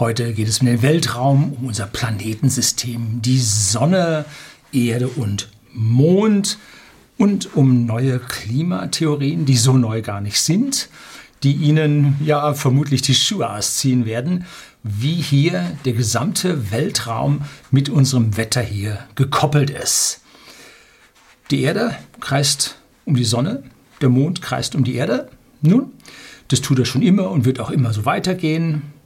Heute geht es um den Weltraum, um unser Planetensystem, die Sonne, Erde und Mond und um neue Klimatheorien, die so neu gar nicht sind, die Ihnen ja vermutlich die Schuhe ausziehen werden, wie hier der gesamte Weltraum mit unserem Wetter hier gekoppelt ist. Die Erde kreist um die Sonne, der Mond kreist um die Erde. Nun, das tut er schon immer und wird auch immer so weitergehen.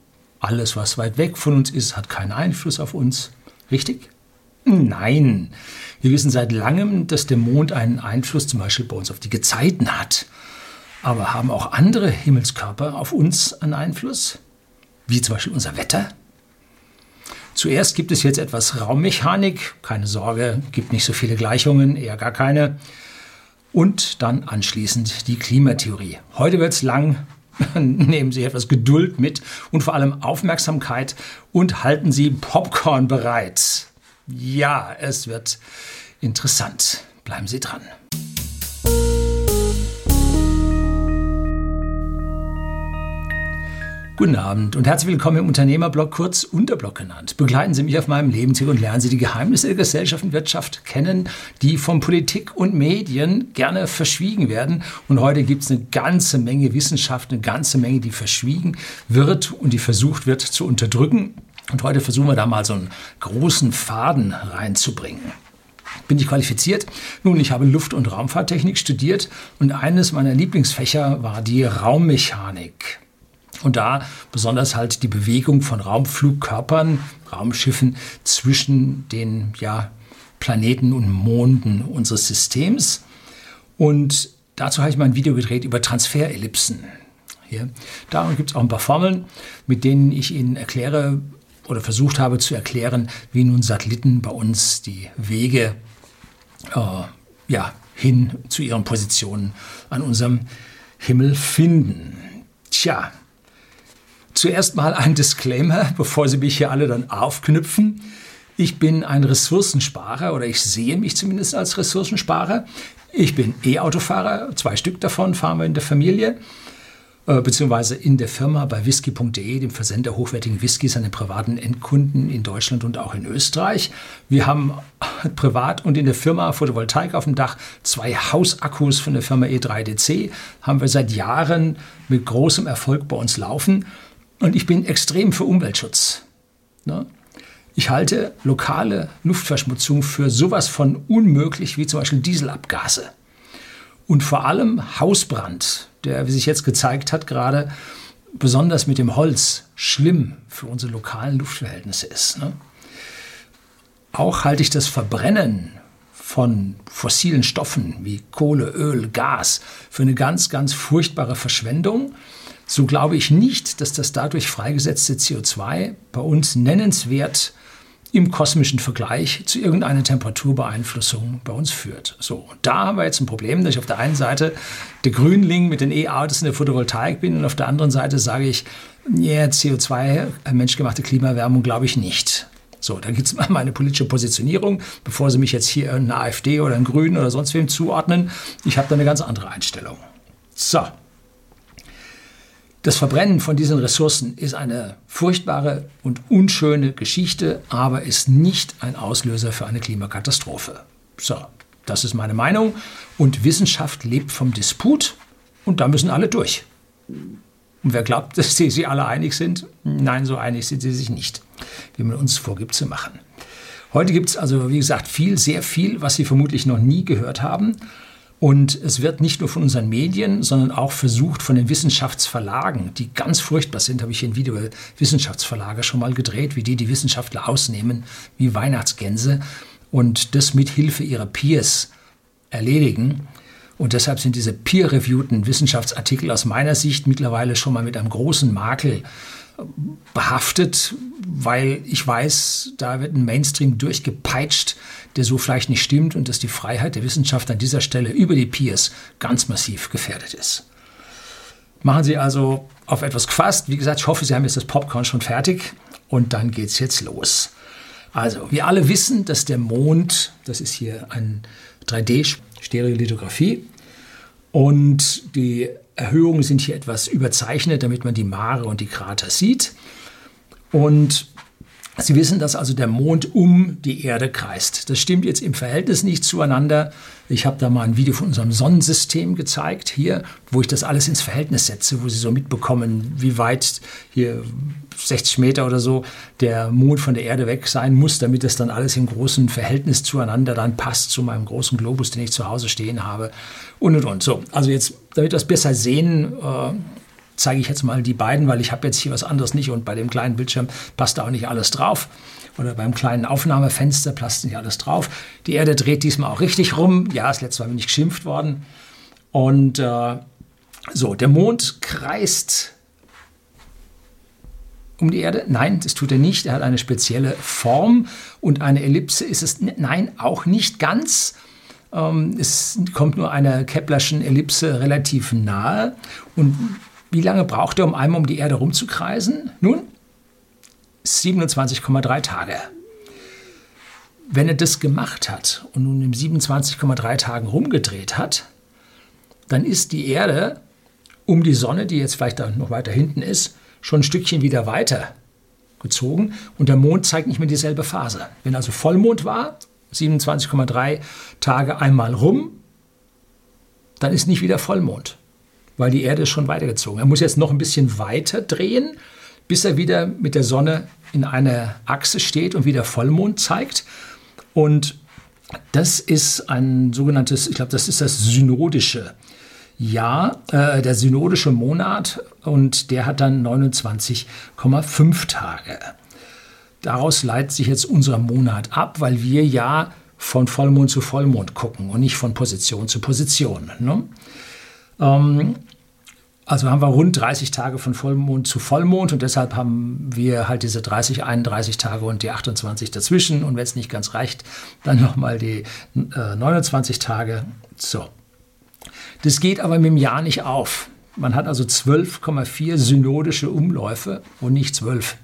Alles, was weit weg von uns ist, hat keinen Einfluss auf uns. Richtig? Nein. Wir wissen seit langem, dass der Mond einen Einfluss zum Beispiel bei uns auf die Gezeiten hat. Aber haben auch andere Himmelskörper auf uns einen Einfluss? Wie zum Beispiel unser Wetter? Zuerst gibt es jetzt etwas Raummechanik. Keine Sorge, gibt nicht so viele Gleichungen, eher gar keine. Und dann anschließend die Klimatheorie. Heute wird es lang. Nehmen Sie etwas Geduld mit und vor allem Aufmerksamkeit und halten Sie Popcorn bereit. Ja, es wird interessant. Bleiben Sie dran. Guten Abend und herzlich willkommen im Unternehmerblog, kurz Unterblog genannt. Begleiten Sie mich auf meinem Lebensweg und lernen Sie die Geheimnisse der Gesellschaft und Wirtschaft kennen, die von Politik und Medien gerne verschwiegen werden. Und heute gibt es eine ganze Menge Wissenschaft, eine ganze Menge, die verschwiegen wird und die versucht wird zu unterdrücken. Und heute versuchen wir da mal so einen großen Faden reinzubringen. Bin ich qualifiziert? Nun, ich habe Luft- und Raumfahrttechnik studiert und eines meiner Lieblingsfächer war die Raummechanik. Und da besonders halt die Bewegung von Raumflugkörpern, Raumschiffen zwischen den ja, Planeten und Monden unseres Systems. Und dazu habe ich mal ein Video gedreht über Transferellipsen. Hier. Darum gibt es auch ein paar Formeln, mit denen ich Ihnen erkläre oder versucht habe zu erklären, wie nun Satelliten bei uns die Wege äh, ja, hin zu ihren Positionen an unserem Himmel finden. Tja, Zuerst mal ein Disclaimer, bevor Sie mich hier alle dann aufknüpfen. Ich bin ein Ressourcensparer oder ich sehe mich zumindest als Ressourcensparer. Ich bin E-Autofahrer, zwei Stück davon fahren wir in der Familie, äh, beziehungsweise in der Firma bei whisky.de, dem Versender hochwertigen Whiskys an den privaten Endkunden in Deutschland und auch in Österreich. Wir haben privat und in der Firma Photovoltaik auf dem Dach zwei Hausakkus von der Firma E3DC, haben wir seit Jahren mit großem Erfolg bei uns laufen. Und ich bin extrem für Umweltschutz. Ne? Ich halte lokale Luftverschmutzung für sowas von unmöglich wie zum Beispiel Dieselabgase. Und vor allem Hausbrand, der, wie sich jetzt gezeigt hat, gerade besonders mit dem Holz schlimm für unsere lokalen Luftverhältnisse ist. Ne? Auch halte ich das Verbrennen von fossilen Stoffen wie Kohle, Öl, Gas für eine ganz, ganz furchtbare Verschwendung so glaube ich nicht, dass das dadurch freigesetzte CO2 bei uns nennenswert im kosmischen Vergleich zu irgendeiner Temperaturbeeinflussung bei uns führt. So, und da haben wir jetzt ein Problem, dass ich auf der einen Seite der Grünling mit den E-Autos in der Photovoltaik bin und auf der anderen Seite sage ich, yeah, CO2, äh, menschgemachte Klimaerwärmung glaube ich nicht. So, da gibt es mal meine politische Positionierung, bevor Sie mich jetzt hier eine AfD oder einen Grünen oder sonst wem zuordnen. Ich habe da eine ganz andere Einstellung. So, das Verbrennen von diesen Ressourcen ist eine furchtbare und unschöne Geschichte, aber ist nicht ein Auslöser für eine Klimakatastrophe. So, das ist meine Meinung. Und Wissenschaft lebt vom Disput und da müssen alle durch. Und wer glaubt, dass sie sich alle einig sind? Nein, so einig sind sie sich nicht, wie man uns vorgibt zu machen. Heute gibt es also, wie gesagt, viel, sehr viel, was Sie vermutlich noch nie gehört haben. Und es wird nicht nur von unseren Medien, sondern auch versucht von den Wissenschaftsverlagen, die ganz furchtbar sind, habe ich in Video Wissenschaftsverlage schon mal gedreht, wie die die Wissenschaftler ausnehmen, wie Weihnachtsgänse und das mit Hilfe ihrer Peers erledigen. Und deshalb sind diese peer-reviewten Wissenschaftsartikel aus meiner Sicht mittlerweile schon mal mit einem großen Makel behaftet, weil ich weiß, da wird ein Mainstream durchgepeitscht, der so vielleicht nicht stimmt und dass die Freiheit der Wissenschaft an dieser Stelle über die Peers ganz massiv gefährdet ist. Machen Sie also auf etwas gefasst. Wie gesagt, ich hoffe, Sie haben jetzt das Popcorn schon fertig und dann geht es jetzt los. Also, wir alle wissen, dass der Mond, das ist hier ein 3D-Stereolithografie, und die Erhöhungen sind hier etwas überzeichnet, damit man die Mare und die Krater sieht. Und Sie wissen, dass also der Mond um die Erde kreist. Das stimmt jetzt im Verhältnis nicht zueinander. Ich habe da mal ein Video von unserem Sonnensystem gezeigt, hier, wo ich das alles ins Verhältnis setze, wo Sie so mitbekommen, wie weit hier 60 Meter oder so der Mond von der Erde weg sein muss, damit das dann alles im großen Verhältnis zueinander dann passt zu meinem großen Globus, den ich zu Hause stehen habe und und und. So, also jetzt, damit wir das besser sehen, äh, zeige ich jetzt mal die beiden, weil ich habe jetzt hier was anderes nicht und bei dem kleinen Bildschirm passt da auch nicht alles drauf. Oder beim kleinen Aufnahmefenster passt nicht alles drauf. Die Erde dreht diesmal auch richtig rum. Ja, das letzte Mal bin ich geschimpft worden. Und äh, so, der Mond kreist um die Erde? Nein, das tut er nicht. Er hat eine spezielle Form und eine Ellipse ist es. Nein, auch nicht ganz. Ähm, es kommt nur einer Keplerschen Ellipse relativ nahe. Und wie lange braucht er, um einmal um die Erde rumzukreisen? Nun, 27,3 Tage. Wenn er das gemacht hat und nun in 27,3 Tagen rumgedreht hat, dann ist die Erde um die Sonne, die jetzt vielleicht noch weiter hinten ist, schon ein Stückchen wieder weiter gezogen und der Mond zeigt nicht mehr dieselbe Phase. Wenn also Vollmond war, 27,3 Tage einmal rum, dann ist nicht wieder Vollmond weil die Erde ist schon weitergezogen. Er muss jetzt noch ein bisschen weiter drehen, bis er wieder mit der Sonne in einer Achse steht und wieder Vollmond zeigt. Und das ist ein sogenanntes, ich glaube, das ist das synodische Jahr, äh, der synodische Monat und der hat dann 29,5 Tage. Daraus leitet sich jetzt unser Monat ab, weil wir ja von Vollmond zu Vollmond gucken und nicht von Position zu Position. Ne? Ähm, also haben wir rund 30 Tage von Vollmond zu Vollmond und deshalb haben wir halt diese 30, 31 Tage und die 28 dazwischen und wenn es nicht ganz reicht, dann nochmal die äh, 29 Tage. So. Das geht aber mit dem Jahr nicht auf. Man hat also 12,4 synodische Umläufe und nicht 12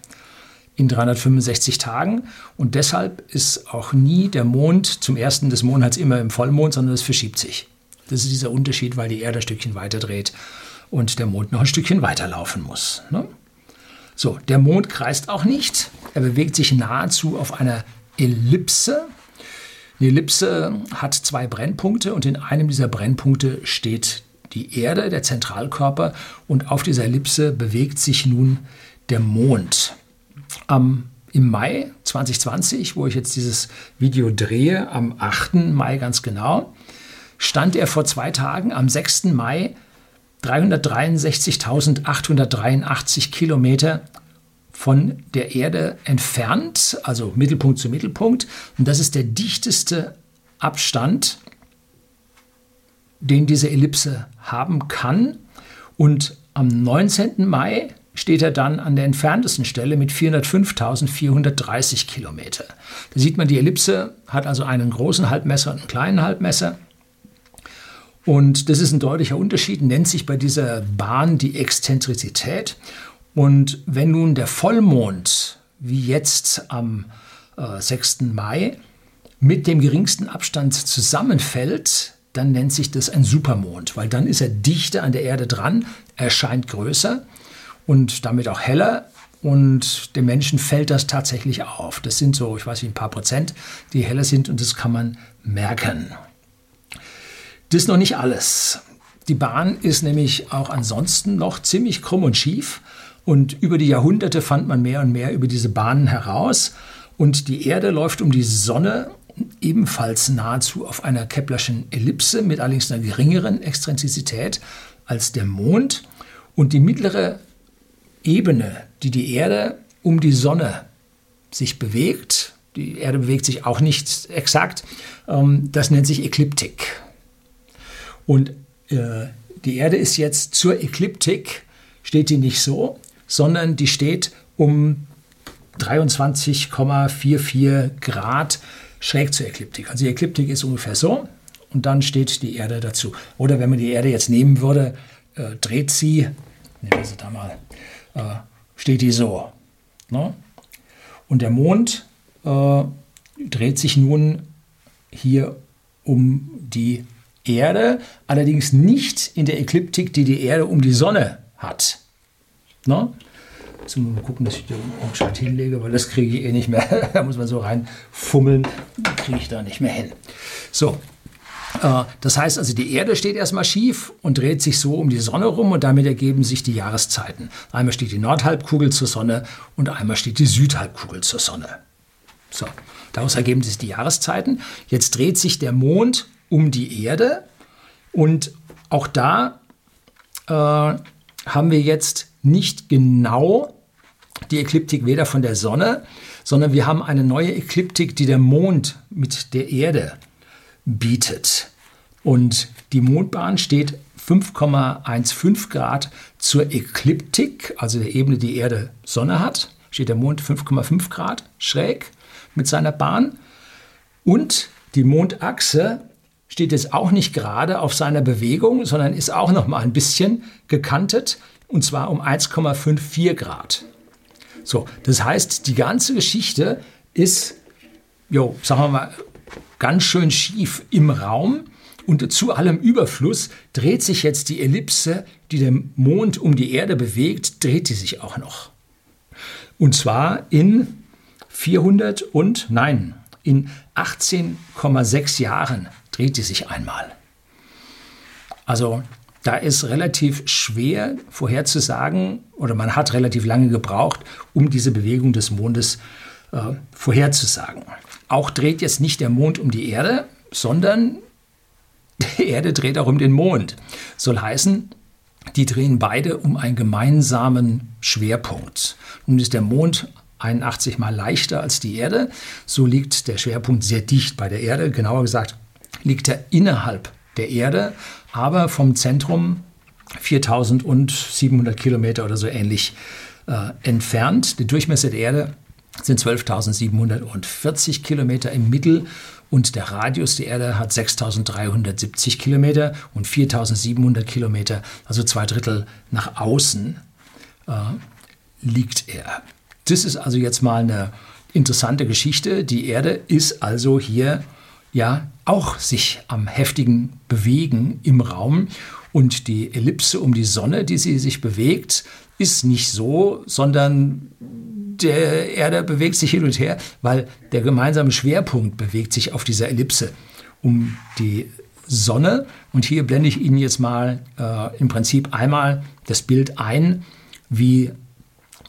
in 365 Tagen und deshalb ist auch nie der Mond zum ersten des Monats immer im Vollmond, sondern es verschiebt sich. Das ist dieser Unterschied, weil die Erde ein Stückchen weiter dreht und der Mond noch ein Stückchen weiterlaufen muss. Ne? So, der Mond kreist auch nicht. Er bewegt sich nahezu auf einer Ellipse. Die Ellipse hat zwei Brennpunkte und in einem dieser Brennpunkte steht die Erde, der Zentralkörper, und auf dieser Ellipse bewegt sich nun der Mond. Am im Mai 2020, wo ich jetzt dieses Video drehe, am 8. Mai ganz genau, stand er vor zwei Tagen am 6. Mai 363.883 Kilometer von der Erde entfernt, also Mittelpunkt zu Mittelpunkt. Und das ist der dichteste Abstand, den diese Ellipse haben kann. Und am 19. Mai steht er dann an der entferntesten Stelle mit 405.430 Kilometer. Da sieht man, die Ellipse hat also einen großen Halbmesser und einen kleinen Halbmesser. Und das ist ein deutlicher Unterschied, nennt sich bei dieser Bahn die Exzentrizität. Und wenn nun der Vollmond, wie jetzt am äh, 6. Mai, mit dem geringsten Abstand zusammenfällt, dann nennt sich das ein Supermond, weil dann ist er dichter an der Erde dran, erscheint größer und damit auch heller und dem Menschen fällt das tatsächlich auf. Das sind so, ich weiß nicht, ein paar Prozent, die heller sind und das kann man merken. Das ist noch nicht alles. Die Bahn ist nämlich auch ansonsten noch ziemlich krumm und schief. Und über die Jahrhunderte fand man mehr und mehr über diese Bahnen heraus. Und die Erde läuft um die Sonne ebenfalls nahezu auf einer Keplerschen Ellipse mit allerdings einer geringeren Exzentrizität als der Mond. Und die mittlere Ebene, die die Erde um die Sonne sich bewegt, die Erde bewegt sich auch nicht exakt, ähm, das nennt sich Ekliptik. Und äh, die Erde ist jetzt zur Ekliptik, steht die nicht so, sondern die steht um 23,44 Grad schräg zur Ekliptik. Also die Ekliptik ist ungefähr so und dann steht die Erde dazu. Oder wenn man die Erde jetzt nehmen würde, äh, dreht sie, nehmen wir sie da mal, äh, steht die so. Ne? Und der Mond äh, dreht sich nun hier um die Erde, allerdings nicht in der Ekliptik, die die Erde um die Sonne hat. Ne? Jetzt mal gucken, dass ich den Umschalt hinlege, weil das kriege ich eh nicht mehr. da muss man so reinfummeln, kriege ich da nicht mehr hin. So, äh, das heißt also, die Erde steht erstmal schief und dreht sich so um die Sonne rum und damit ergeben sich die Jahreszeiten. Einmal steht die Nordhalbkugel zur Sonne und einmal steht die Südhalbkugel zur Sonne. So, daraus ergeben sich die Jahreszeiten. Jetzt dreht sich der Mond um die Erde und auch da äh, haben wir jetzt nicht genau die Ekliptik weder von der Sonne, sondern wir haben eine neue Ekliptik, die der Mond mit der Erde bietet. Und die Mondbahn steht 5,15 Grad zur Ekliptik, also der Ebene, die Erde Sonne hat, steht der Mond 5,5 Grad schräg mit seiner Bahn. Und die Mondachse steht jetzt auch nicht gerade auf seiner Bewegung, sondern ist auch noch mal ein bisschen gekantet und zwar um 1,54 Grad. So, das heißt, die ganze Geschichte ist, jo, sagen wir mal, ganz schön schief im Raum. Und zu allem Überfluss dreht sich jetzt die Ellipse, die den Mond um die Erde bewegt, dreht die sich auch noch. Und zwar in 400 und, nein, in 18,6 Jahren dreht die sich einmal. Also da ist relativ schwer vorherzusagen, oder man hat relativ lange gebraucht, um diese Bewegung des Mondes äh, vorherzusagen. Auch dreht jetzt nicht der Mond um die Erde, sondern die Erde dreht auch um den Mond. Soll heißen, die drehen beide um einen gemeinsamen Schwerpunkt. Nun ist der Mond 81 mal leichter als die Erde, so liegt der Schwerpunkt sehr dicht bei der Erde, genauer gesagt liegt er innerhalb der Erde, aber vom Zentrum 4700 Kilometer oder so ähnlich äh, entfernt. Der Durchmesser der Erde sind 12.740 Kilometer im Mittel und der Radius der Erde hat 6.370 Kilometer und 4.700 Kilometer, also zwei Drittel nach außen äh, liegt er. Das ist also jetzt mal eine interessante Geschichte. Die Erde ist also hier ja auch sich am heftigen Bewegen im Raum. Und die Ellipse um die Sonne, die sie sich bewegt, ist nicht so, sondern der Erde bewegt sich hin und her, weil der gemeinsame Schwerpunkt bewegt sich auf dieser Ellipse um die Sonne. Und hier blende ich Ihnen jetzt mal äh, im Prinzip einmal das Bild ein, wie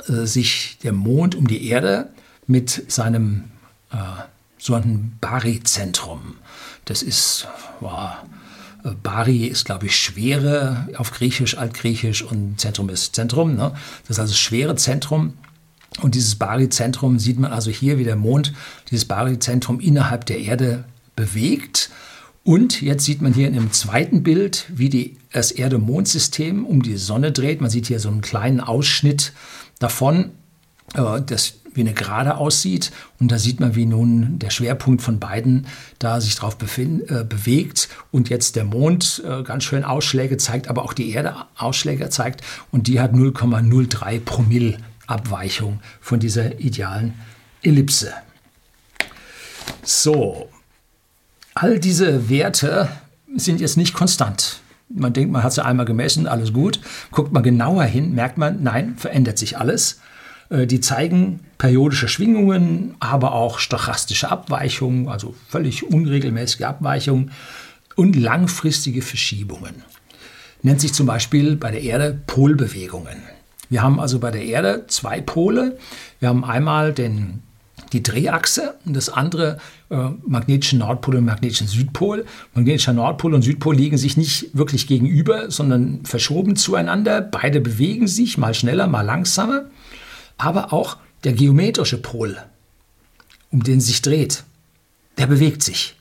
äh, sich der Mond um die Erde mit seinem äh, so ein Baryzentrum. Das ist, wow, Bari ist, glaube ich, Schwere auf Griechisch, Altgriechisch und Zentrum ist Zentrum. Ne? Das ist also schwere Zentrum. Und dieses Bari-Zentrum sieht man also hier, wie der Mond dieses Bari-Zentrum innerhalb der Erde bewegt. Und jetzt sieht man hier in dem zweiten Bild, wie die, das Erde-Mond-System um die Sonne dreht. Man sieht hier so einen kleinen Ausschnitt davon. Äh, das wie eine Gerade aussieht. Und da sieht man, wie nun der Schwerpunkt von beiden da sich drauf befind, äh, bewegt und jetzt der Mond äh, ganz schön Ausschläge zeigt, aber auch die Erde Ausschläge zeigt. Und die hat 0,03 Promille Abweichung von dieser idealen Ellipse. So, all diese Werte sind jetzt nicht konstant. Man denkt, man hat sie einmal gemessen, alles gut. Guckt man genauer hin, merkt man, nein, verändert sich alles. Äh, die zeigen periodische Schwingungen, aber auch stochastische Abweichungen, also völlig unregelmäßige Abweichungen und langfristige Verschiebungen. Nennt sich zum Beispiel bei der Erde Polbewegungen. Wir haben also bei der Erde zwei Pole. Wir haben einmal den, die Drehachse und das andere äh, magnetischen Nordpol und magnetischen Südpol. Magnetischer Nordpol und Südpol liegen sich nicht wirklich gegenüber, sondern verschoben zueinander. Beide bewegen sich, mal schneller, mal langsamer aber auch der geometrische Pol, um den es sich dreht, der bewegt sich.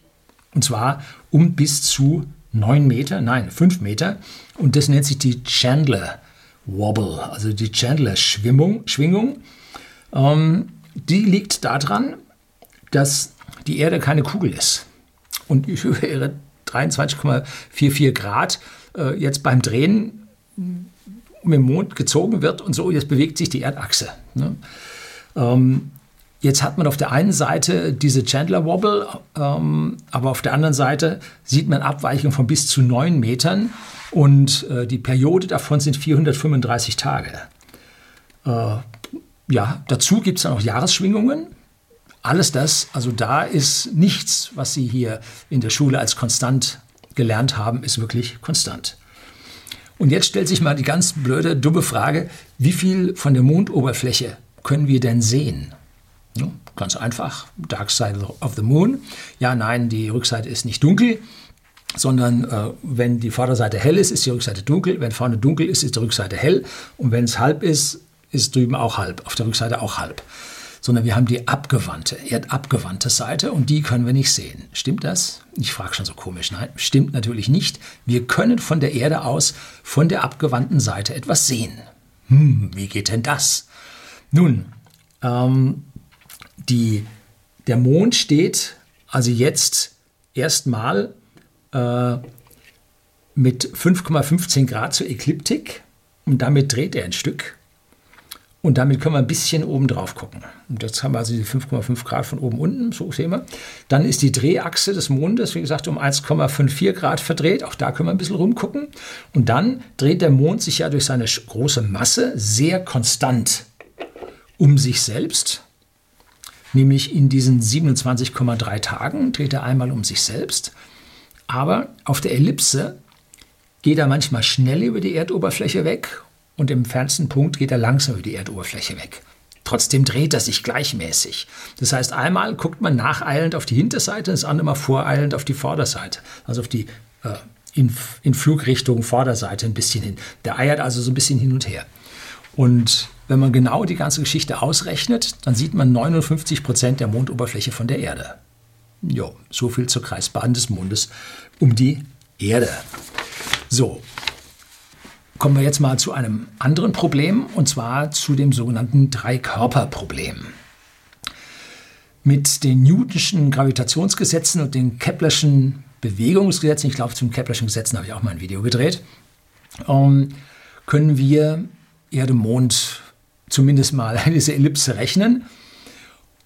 Und zwar um bis zu 9 Meter, nein, 5 Meter. Und das nennt sich die Chandler Wobble, also die Chandler Schwingung. Ähm, die liegt daran, dass die Erde keine Kugel ist. Und über ihre 23,44 Grad äh, jetzt beim Drehen um den Mond gezogen wird und so, jetzt bewegt sich die Erdachse. Ne? Ähm, jetzt hat man auf der einen Seite diese Chandler Wobble, ähm, aber auf der anderen Seite sieht man Abweichungen von bis zu 9 Metern und äh, die Periode davon sind 435 Tage. Äh, ja, dazu gibt es dann auch Jahresschwingungen. Alles das, also da ist nichts, was Sie hier in der Schule als konstant gelernt haben, ist wirklich konstant. Und jetzt stellt sich mal die ganz blöde, dumme Frage, wie viel von der Mondoberfläche können wir denn sehen? Ja, ganz einfach, Dark Side of the Moon. Ja, nein, die Rückseite ist nicht dunkel, sondern äh, wenn die Vorderseite hell ist, ist die Rückseite dunkel. Wenn vorne dunkel ist, ist die Rückseite hell. Und wenn es halb ist, ist drüben auch halb, auf der Rückseite auch halb. Sondern wir haben die abgewandte, erdabgewandte Seite und die können wir nicht sehen. Stimmt das? Ich frage schon so komisch. Nein, stimmt natürlich nicht. Wir können von der Erde aus, von der abgewandten Seite etwas sehen. Hm, wie geht denn das? Nun, ähm, die, der Mond steht also jetzt erstmal äh, mit 5,15 Grad zur Ekliptik und damit dreht er ein Stück. Und damit können wir ein bisschen oben drauf gucken. Und jetzt haben wir also die 5,5 Grad von oben unten, so sehen wir. Dann ist die Drehachse des Mondes, wie gesagt, um 1,54 Grad verdreht. Auch da können wir ein bisschen rumgucken. Und dann dreht der Mond sich ja durch seine große Masse sehr konstant um sich selbst. Nämlich in diesen 27,3 Tagen dreht er einmal um sich selbst. Aber auf der Ellipse geht er manchmal schnell über die Erdoberfläche weg und im fernsten Punkt geht er langsam über die Erdoberfläche weg. Trotzdem dreht er sich gleichmäßig. Das heißt, einmal guckt man nacheilend auf die Hinterseite, das andere Mal voreilend auf die Vorderseite, also auf die äh, in, in Flugrichtung Vorderseite ein bisschen hin. Der eiert also so ein bisschen hin und her. Und wenn man genau die ganze Geschichte ausrechnet, dann sieht man 59 Prozent der Mondoberfläche von der Erde. Jo, so viel zur Kreisbahn des Mondes um die Erde. So, kommen wir jetzt mal zu einem anderen Problem, und zwar zu dem sogenannten Dreikörperproblem. Mit den Newtonschen Gravitationsgesetzen und den Keplerschen Bewegungsgesetzen, ich glaube, zum Keplerschen Gesetzen habe ich auch mal ein Video gedreht, ähm, können wir Erde, Mond zumindest mal diese Ellipse rechnen.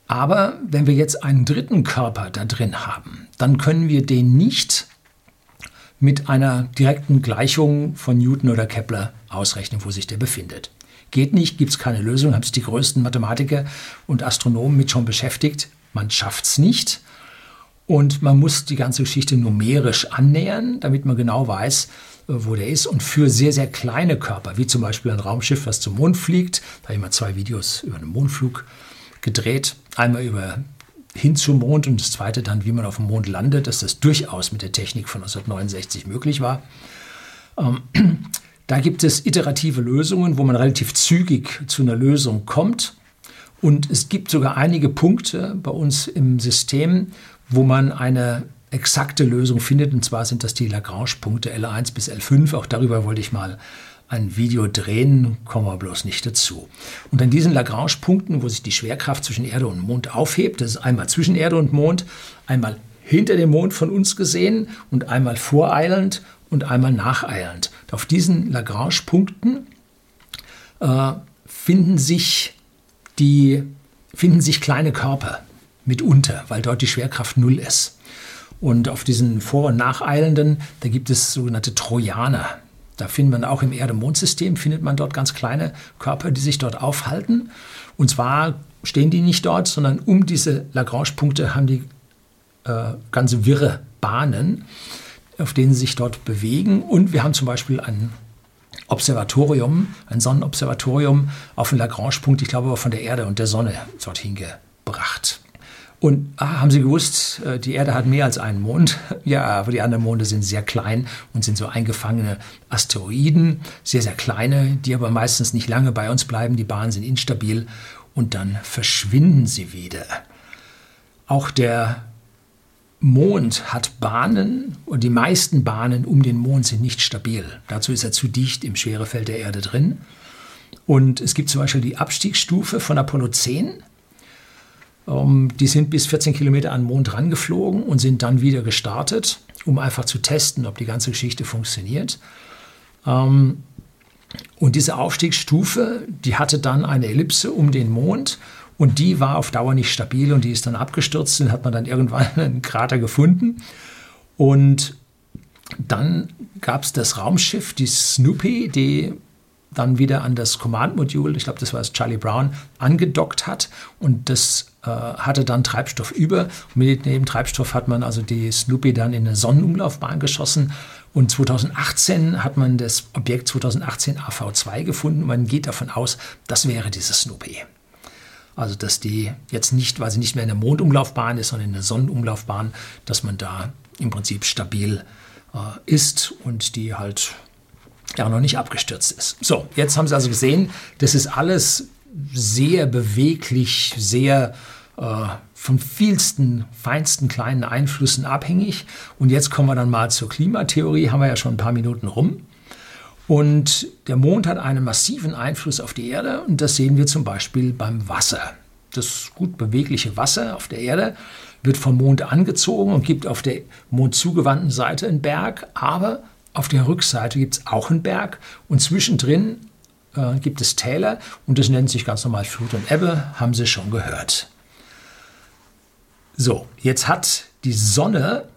Aber wenn wir jetzt einen dritten Körper da drin haben, dann können wir den nicht mit einer direkten Gleichung von Newton oder Kepler ausrechnen, wo sich der befindet. Geht nicht, gibt es keine Lösung, haben sich die größten Mathematiker und Astronomen mit schon beschäftigt. Man schafft es nicht. Und man muss die ganze Geschichte numerisch annähern, damit man genau weiß, äh, wo der ist. Und für sehr, sehr kleine Körper, wie zum Beispiel ein Raumschiff, was zum Mond fliegt, da habe ich mal zwei Videos über einen Mondflug gedreht. Einmal über hin zum Mond und das zweite dann, wie man auf dem Mond landet, dass das durchaus mit der Technik von 1969 möglich war. Ähm, da gibt es iterative Lösungen, wo man relativ zügig zu einer Lösung kommt. Und es gibt sogar einige Punkte bei uns im System, wo man eine exakte Lösung findet. Und zwar sind das die Lagrange-Punkte L1 bis L5. Auch darüber wollte ich mal ein Video drehen, kommen wir bloß nicht dazu. Und an diesen Lagrange-Punkten, wo sich die Schwerkraft zwischen Erde und Mond aufhebt, das ist einmal zwischen Erde und Mond, einmal hinter dem Mond von uns gesehen und einmal voreilend und einmal nacheilend. Auf diesen Lagrange-Punkten äh, finden, sich die, finden sich kleine Körper mitunter, weil dort die Schwerkraft null ist. Und auf diesen vor- und nacheilenden, da gibt es sogenannte Trojaner. Da findet man auch im Erde-Mond-System, findet man dort ganz kleine Körper, die sich dort aufhalten. Und zwar stehen die nicht dort, sondern um diese Lagrange-Punkte haben die äh, ganze wirre Bahnen, auf denen sie sich dort bewegen. Und wir haben zum Beispiel ein Observatorium, ein Sonnenobservatorium auf den Lagrange-Punkt, ich glaube von der Erde und der Sonne dorthin gebracht. Und ah, haben Sie gewusst, äh, die Erde hat mehr als einen Mond? Ja, aber die anderen Monde sind sehr klein und sind so eingefangene Asteroiden, sehr, sehr kleine, die aber meistens nicht lange bei uns bleiben. Die Bahnen sind instabil und dann verschwinden sie wieder. Auch der Mond hat Bahnen und die meisten Bahnen um den Mond sind nicht stabil. Dazu ist er zu dicht im Schwerefeld der Erde drin. Und es gibt zum Beispiel die Abstiegsstufe von Apollo 10 ähm, die sind bis 14 Kilometer an den Mond rangeflogen und sind dann wieder gestartet, um einfach zu testen, ob die ganze Geschichte funktioniert. Ähm, und diese Aufstiegsstufe, die hatte dann eine Ellipse um den Mond und die war auf Dauer nicht stabil und die ist dann abgestürzt und hat man dann irgendwann einen Krater gefunden. Und dann gab es das Raumschiff, die Snoopy, die dann wieder an das Command-Modul, ich glaube, das war das Charlie Brown, angedockt hat und das äh, hatte dann Treibstoff über. Mit dem Treibstoff hat man also die Snoopy dann in eine Sonnenumlaufbahn geschossen und 2018 hat man das Objekt 2018 AV2 gefunden und man geht davon aus, das wäre dieses Snoopy. Also dass die jetzt nicht, weil sie nicht mehr in der Mondumlaufbahn ist, sondern in der Sonnenumlaufbahn, dass man da im Prinzip stabil äh, ist und die halt ja noch nicht abgestürzt ist. So, jetzt haben Sie also gesehen, das ist alles sehr beweglich, sehr äh, von vielsten, feinsten kleinen Einflüssen abhängig. Und jetzt kommen wir dann mal zur Klimatheorie, haben wir ja schon ein paar Minuten rum. Und der Mond hat einen massiven Einfluss auf die Erde und das sehen wir zum Beispiel beim Wasser. Das gut bewegliche Wasser auf der Erde wird vom Mond angezogen und gibt auf der mondzugewandten Seite einen Berg, aber auf der Rückseite gibt es auch einen Berg und zwischendrin äh, gibt es Täler und das nennt sich ganz normal Flut und Ebbe, haben Sie schon gehört. So, jetzt hat die Sonne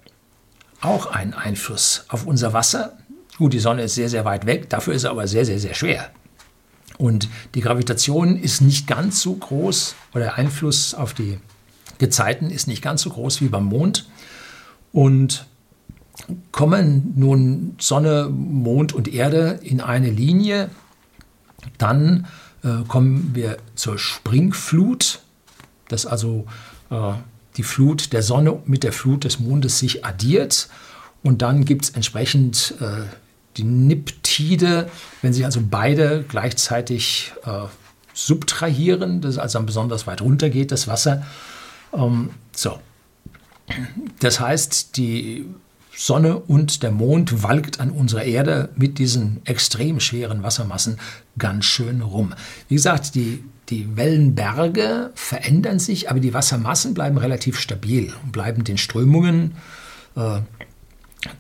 auch einen Einfluss auf unser Wasser. Gut, die Sonne ist sehr, sehr weit weg, dafür ist sie aber sehr, sehr, sehr schwer. Und die Gravitation ist nicht ganz so groß, oder der Einfluss auf die Gezeiten ist nicht ganz so groß wie beim Mond. Und kommen nun Sonne, Mond und Erde in eine Linie, dann äh, kommen wir zur Springflut, dass also äh, die Flut der Sonne mit der Flut des Mondes sich addiert. Und dann gibt es entsprechend äh, die Niptide, wenn sich also beide gleichzeitig äh, subtrahieren, das also dann besonders weit runter geht, das Wasser. Ähm, so. Das heißt, die Sonne und der Mond walkt an unserer Erde mit diesen extrem schweren Wassermassen ganz schön rum. Wie gesagt, die die Wellenberge verändern sich, aber die Wassermassen bleiben relativ stabil und bleiben den Strömungen, äh,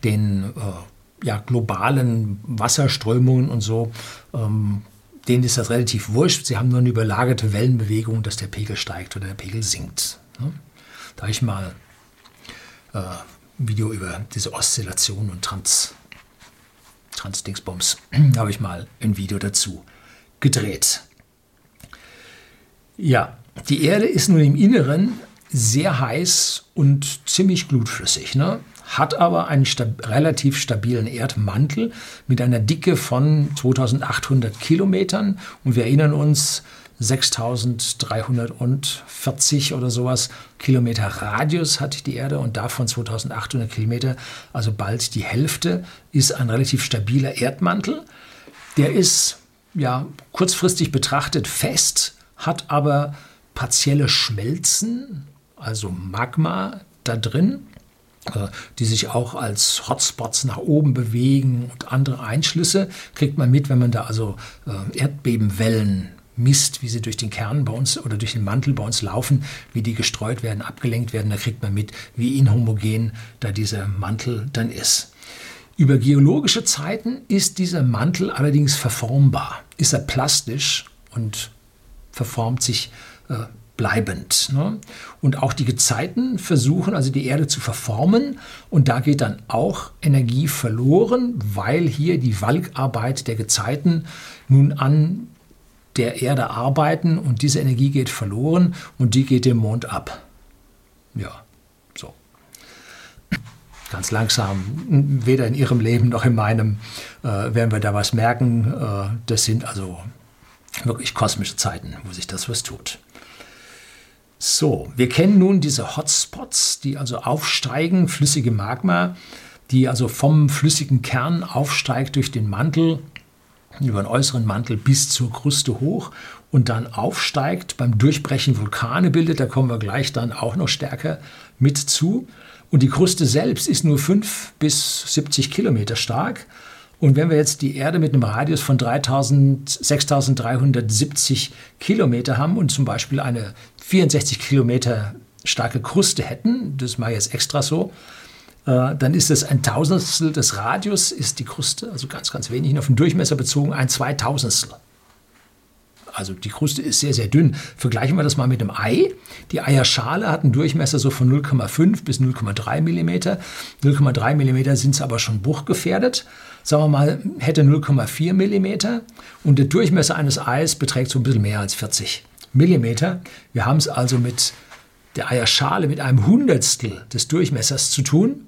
den äh, ja, globalen Wasserströmungen und so, ähm, denen ist das relativ wurscht. Sie haben nur eine überlagerte Wellenbewegung, dass der Pegel steigt oder der Pegel sinkt. Ne? Da habe ich mal äh, Video über diese Oszillation und Trans, Transdingsbums, habe ich mal ein Video dazu gedreht. Ja, die Erde ist nun im Inneren sehr heiß und ziemlich glutflüssig, ne? hat aber einen stab relativ stabilen Erdmantel mit einer Dicke von 2800 Kilometern und wir erinnern uns, 6340 oder sowas Kilometer Radius hat die Erde und davon 2800 Kilometer, also bald die Hälfte, ist ein relativ stabiler Erdmantel. Der ist ja kurzfristig betrachtet fest, hat aber partielle Schmelzen, also Magma da drin, äh, die sich auch als Hotspots nach oben bewegen und andere Einschlüsse kriegt man mit, wenn man da also äh, Erdbebenwellen misst, wie sie durch den Kern bei uns oder durch den Mantel bei uns laufen, wie die gestreut werden, abgelenkt werden, da kriegt man mit, wie inhomogen da dieser Mantel dann ist. Über geologische Zeiten ist dieser Mantel allerdings verformbar, ist er plastisch und verformt sich äh, bleibend. Ne? Und auch die Gezeiten versuchen also die Erde zu verformen und da geht dann auch Energie verloren, weil hier die Walkarbeit der Gezeiten nun an der Erde arbeiten und diese Energie geht verloren und die geht dem Mond ab. Ja, so. Ganz langsam, weder in Ihrem Leben noch in meinem äh, werden wir da was merken. Äh, das sind also wirklich kosmische Zeiten, wo sich das was tut. So, wir kennen nun diese Hotspots, die also aufsteigen, flüssige Magma, die also vom flüssigen Kern aufsteigt durch den Mantel, über den äußeren Mantel bis zur Kruste hoch und dann aufsteigt, beim Durchbrechen Vulkane bildet, da kommen wir gleich dann auch noch stärker mit zu. Und die Kruste selbst ist nur 5 bis 70 Kilometer stark und wenn wir jetzt die Erde mit einem Radius von 6370 Kilometer haben und zum Beispiel eine 64 Kilometer starke Kruste hätten, das mal jetzt extra so, dann ist es ein Tausendstel des Radius, ist die Kruste, also ganz, ganz wenig, auf den Durchmesser bezogen, ein Zweitausendstel. Also die Kruste ist sehr, sehr dünn. Vergleichen wir das mal mit einem Ei. Die Eierschale hat einen Durchmesser so von 0,5 bis 0,3 mm. 0,3 mm sind es aber schon bruchgefährdet. Sagen wir mal, hätte 0,4 mm und der Durchmesser eines Eis beträgt so ein bisschen mehr als 40 mm. Wir haben es also mit der Eierschale mit einem Hundertstel des Durchmessers zu tun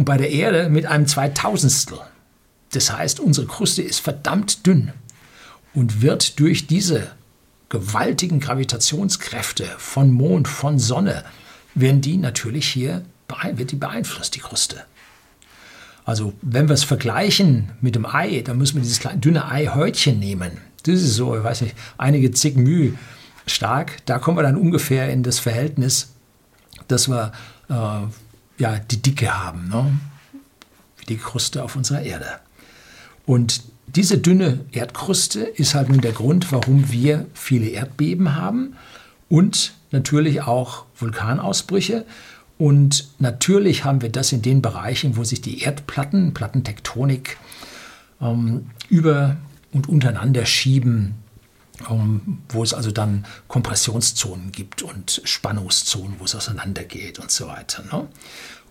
und bei der Erde mit einem Zweitausendstel. Das heißt, unsere Kruste ist verdammt dünn und wird durch diese gewaltigen Gravitationskräfte von Mond, von Sonne, werden die natürlich hier wird die beeinflusst, die Kruste. Also wenn wir es vergleichen mit dem Ei, dann müssen wir dieses kleine, dünne Eihäutchen nehmen. Das ist so, ich weiß nicht, einige zig Mühe stark. Da kommen wir dann ungefähr in das Verhältnis, dass wir äh, ja, die Dicke haben, ne? wie die Kruste auf unserer Erde. Und diese dünne Erdkruste ist halt nun der Grund, warum wir viele Erdbeben haben und natürlich auch Vulkanausbrüche. Und natürlich haben wir das in den Bereichen, wo sich die Erdplatten, Plattentektonik, ähm, über und untereinander schieben, wo es also dann Kompressionszonen gibt und Spannungszonen, wo es auseinandergeht und so weiter. Ne?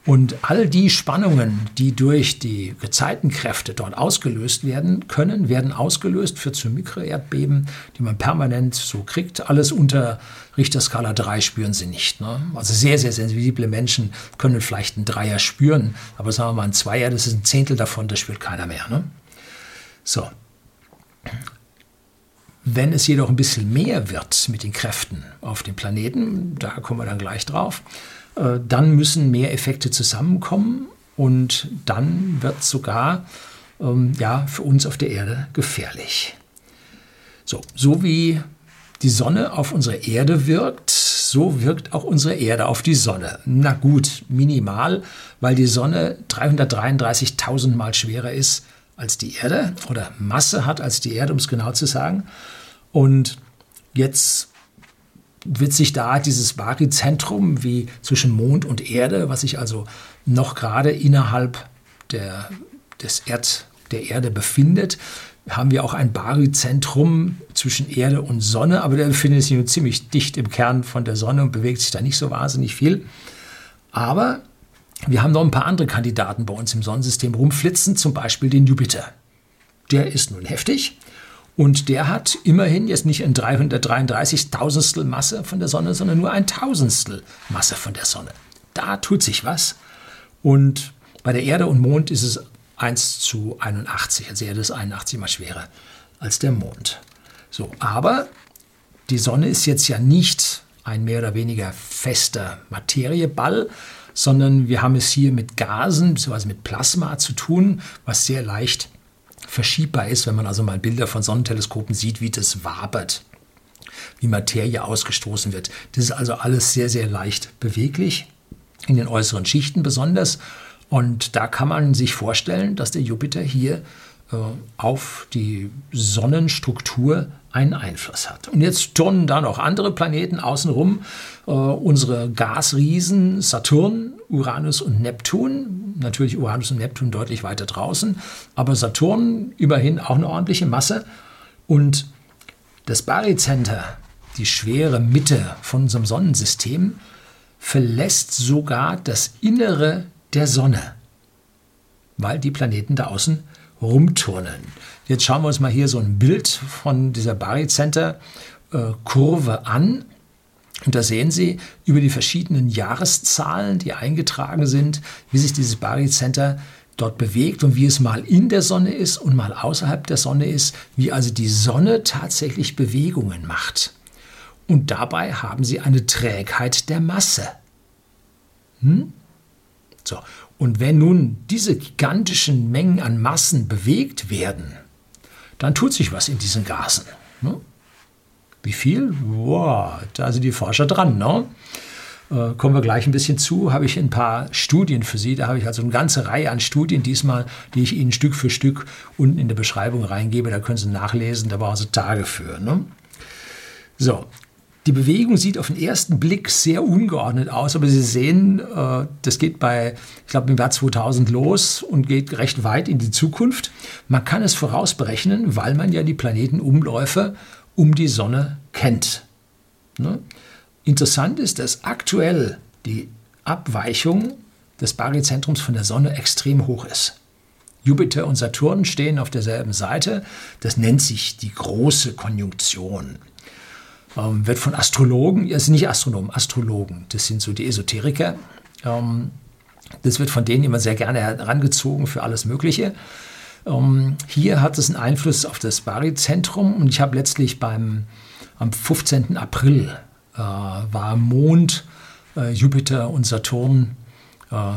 Und all die Spannungen, die durch die Gezeitenkräfte dort ausgelöst werden können, werden ausgelöst für zu Mikroerdbeben, die man permanent so kriegt. Alles unter Richterskala 3 spüren sie nicht. Ne? Also sehr, sehr sensible Menschen können vielleicht einen Dreier spüren, aber sagen wir mal ein Zweier, das ist ein Zehntel davon, das spürt keiner mehr. Ne? So. Wenn es jedoch ein bisschen mehr wird mit den Kräften auf dem Planeten, da kommen wir dann gleich drauf, äh, dann müssen mehr Effekte zusammenkommen und dann wird es sogar ähm, ja, für uns auf der Erde gefährlich. So, so wie die Sonne auf unsere Erde wirkt, so wirkt auch unsere Erde auf die Sonne. Na gut, minimal, weil die Sonne 333.000 Mal schwerer ist als die Erde oder Masse hat als die Erde, um es genau zu sagen. Und jetzt wird sich da dieses Baryzentrum wie zwischen Mond und Erde, was sich also noch gerade innerhalb der, des Erd, der Erde befindet, haben wir auch ein Baryzentrum zwischen Erde und Sonne, aber der befindet sich nur ziemlich dicht im Kern von der Sonne und bewegt sich da nicht so wahnsinnig viel. Aber wir haben noch ein paar andere Kandidaten bei uns im Sonnensystem rumflitzen, zum Beispiel den Jupiter. Der ist nun heftig und der hat immerhin jetzt nicht ein 333 Tausendstel Masse von der Sonne, sondern nur ein Tausendstel Masse von der Sonne. Da tut sich was. Und bei der Erde und Mond ist es 1 zu 81. Also Erde ist 81 mal schwerer als der Mond. So, aber die Sonne ist jetzt ja nicht ein mehr oder weniger fester Materieball, sondern wir haben es hier mit Gasen bzw. mit Plasma zu tun, was sehr leicht verschiebbar ist, wenn man also mal Bilder von Sonnenteleskopen sieht, wie das wabert, wie Materie ausgestoßen wird. Das ist also alles sehr, sehr leicht beweglich, in den äußeren Schichten besonders. Und da kann man sich vorstellen, dass der Jupiter hier äh, auf die Sonnenstruktur einen Einfluss hat. Und jetzt turnen da noch andere Planeten außenrum. Äh, unsere Gasriesen Saturn, Uranus und Neptun. Natürlich Uranus und Neptun deutlich weiter draußen, aber Saturn immerhin auch eine ordentliche Masse. Und das Barycenter, die schwere Mitte von unserem Sonnensystem, verlässt sogar das Innere der Sonne, weil die Planeten da außen rumturnen. Jetzt schauen wir uns mal hier so ein Bild von dieser Barycenter-Kurve äh, an. Und da sehen Sie über die verschiedenen Jahreszahlen, die eingetragen sind, wie sich dieses Barycenter dort bewegt und wie es mal in der Sonne ist und mal außerhalb der Sonne ist, wie also die Sonne tatsächlich Bewegungen macht. Und dabei haben Sie eine Trägheit der Masse. Hm? So. Und wenn nun diese gigantischen Mengen an Massen bewegt werden, dann tut sich was in diesen Gasen. Ne? Wie viel? Wow, da sind die Forscher dran. Ne? Äh, kommen wir gleich ein bisschen zu, habe ich ein paar Studien für Sie. Da habe ich also eine ganze Reihe an Studien diesmal, die ich Ihnen Stück für Stück unten in der Beschreibung reingebe. Da können Sie nachlesen, da brauchen Sie Tage für. Ne? So, die Bewegung sieht auf den ersten Blick sehr ungeordnet aus, aber Sie sehen, äh, das geht bei, ich glaube, im Jahr 2000 los und geht recht weit in die Zukunft. Man kann es vorausberechnen, weil man ja die Planetenumläufe um die Sonne kennt. Ne? Interessant ist, dass aktuell die Abweichung des Baryzentrums von der Sonne extrem hoch ist. Jupiter und Saturn stehen auf derselben Seite. Das nennt sich die große Konjunktion. Ähm, wird von Astrologen, also nicht Astronomen, Astrologen, das sind so die Esoteriker. Ähm, das wird von denen immer sehr gerne herangezogen für alles Mögliche. Ähm, hier hat es einen Einfluss auf das Baryzentrum und ich habe letztlich beim am 15. April äh, war Mond, äh, Jupiter und Saturn äh,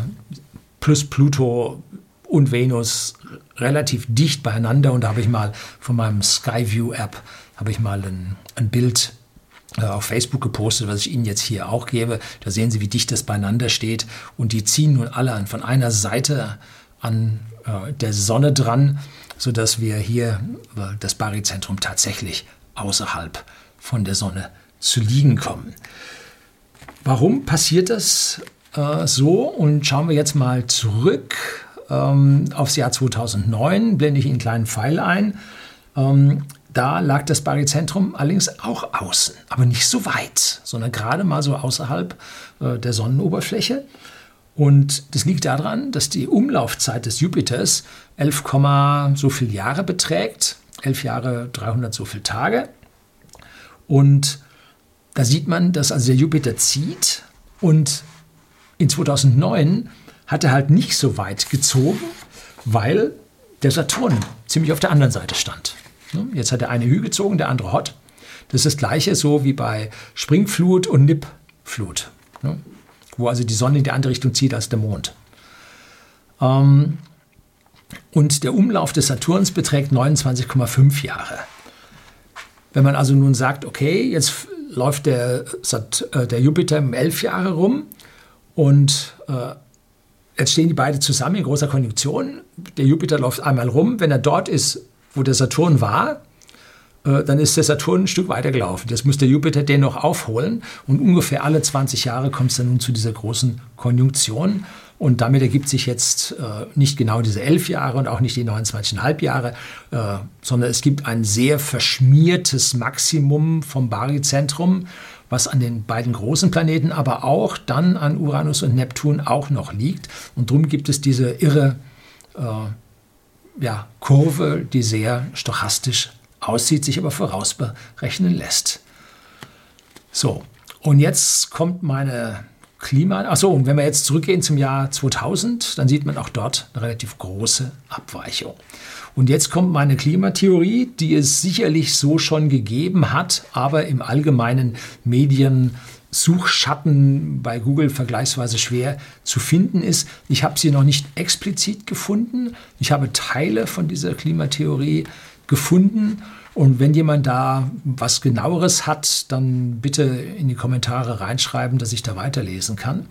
plus Pluto und Venus relativ dicht beieinander und da habe ich mal von meinem Skyview App habe ich mal ein, ein Bild auf Facebook gepostet, was ich Ihnen jetzt hier auch gebe. Da sehen Sie, wie dicht das beieinander steht und die ziehen nun alle von einer Seite an äh, der Sonne dran, sodass wir hier äh, das Baryzentrum tatsächlich außerhalb von der Sonne zu liegen kommen. Warum passiert das äh, so? Und schauen wir jetzt mal zurück ähm, aufs Jahr 2009, blende ich Ihnen einen kleinen Pfeil ein. Ähm, da lag das Baryzentrum allerdings auch außen, aber nicht so weit, sondern gerade mal so außerhalb äh, der Sonnenoberfläche. Und das liegt daran, dass die Umlaufzeit des Jupiters 11, so viele Jahre beträgt, 11 Jahre 300 so viele Tage. Und da sieht man, dass also der Jupiter zieht und in 2009 hat er halt nicht so weit gezogen, weil der Saturn ziemlich auf der anderen Seite stand. Jetzt hat der eine Hü gezogen, der andere Hot. Das ist das gleiche so wie bei Springflut und Nippflut, wo also die Sonne in die andere Richtung zieht als der Mond. Ähm, und der Umlauf des Saturns beträgt 29,5 Jahre. Wenn man also nun sagt, okay, jetzt läuft der, äh, der Jupiter um elf Jahre rum und äh, jetzt stehen die beiden zusammen in großer Konjunktion. Der Jupiter läuft einmal rum. Wenn er dort ist, wo der Saturn war, äh, dann ist der Saturn ein Stück weiter gelaufen. Das muss der Jupiter den noch aufholen. Und ungefähr alle 20 Jahre kommt es dann nun zu dieser großen Konjunktion. Und damit ergibt sich jetzt äh, nicht genau diese elf Jahre und auch nicht die 29,5 Jahre, äh, sondern es gibt ein sehr verschmiertes Maximum vom Baryzentrum, was an den beiden großen Planeten, aber auch dann an Uranus und Neptun auch noch liegt. Und darum gibt es diese irre äh, ja, Kurve, die sehr stochastisch aussieht, sich aber vorausberechnen lässt. So, und jetzt kommt meine Klima. Achso, und wenn wir jetzt zurückgehen zum Jahr 2000, dann sieht man auch dort eine relativ große Abweichung. Und jetzt kommt meine Klimatheorie, die es sicherlich so schon gegeben hat, aber im allgemeinen Medien Suchschatten bei Google vergleichsweise schwer zu finden ist. Ich habe sie noch nicht explizit gefunden. Ich habe Teile von dieser Klimatheorie gefunden und wenn jemand da was genaueres hat, dann bitte in die Kommentare reinschreiben, dass ich da weiterlesen kann.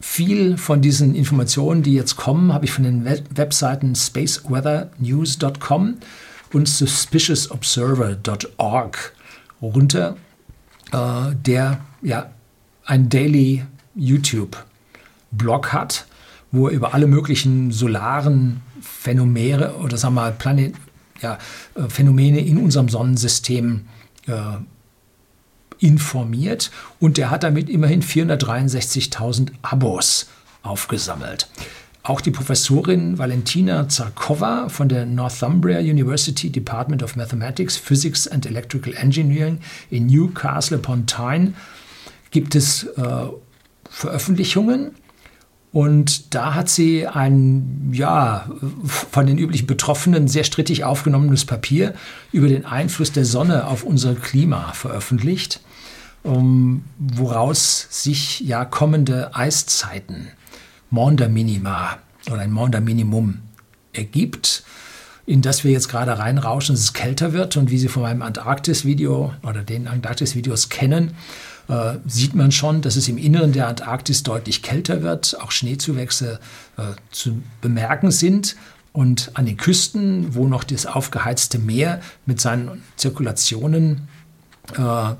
Viel von diesen Informationen, die jetzt kommen, habe ich von den Webseiten spaceweathernews.com und suspiciousobserver.org runter, äh, der ja ein Daily YouTube-Blog hat, wo er über alle möglichen solaren Phänomene oder sagen wir Planet, ja, äh, Phänomene in unserem Sonnensystem äh, informiert und der hat damit immerhin 463.000 Abos aufgesammelt. Auch die Professorin Valentina Zarkova von der Northumbria University Department of Mathematics, Physics and Electrical Engineering in Newcastle upon Tyne gibt es äh, Veröffentlichungen. Und da hat sie ein, ja, von den üblichen Betroffenen sehr strittig aufgenommenes Papier über den Einfluss der Sonne auf unser Klima veröffentlicht, um, woraus sich ja kommende Eiszeiten, Maunder Minima oder ein Maunder Minimum ergibt, in das wir jetzt gerade reinrauschen, dass es kälter wird und wie Sie von meinem Antarktis-Video oder den Antarktis-Videos kennen, äh, sieht man schon, dass es im Inneren der Antarktis deutlich kälter wird, auch Schneezuwächse äh, zu bemerken sind. Und an den Küsten, wo noch das aufgeheizte Meer mit seinen Zirkulationen äh,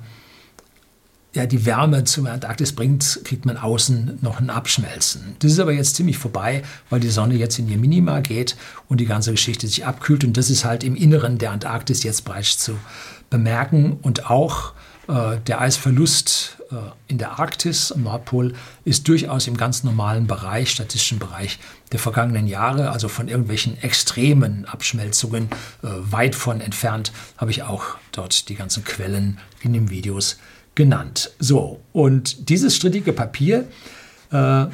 ja, die Wärme zur Antarktis bringt, kriegt man außen noch ein Abschmelzen. Das ist aber jetzt ziemlich vorbei, weil die Sonne jetzt in ihr Minima geht und die ganze Geschichte sich abkühlt. Und das ist halt im Inneren der Antarktis jetzt bereits zu bemerken. Und auch äh, der Eisverlust äh, in der Arktis am Nordpol ist durchaus im ganz normalen Bereich, statistischen Bereich der vergangenen Jahre, also von irgendwelchen extremen Abschmelzungen äh, weit von entfernt, habe ich auch dort die ganzen Quellen in den Videos genannt. So, und dieses strittige Papier äh, äh,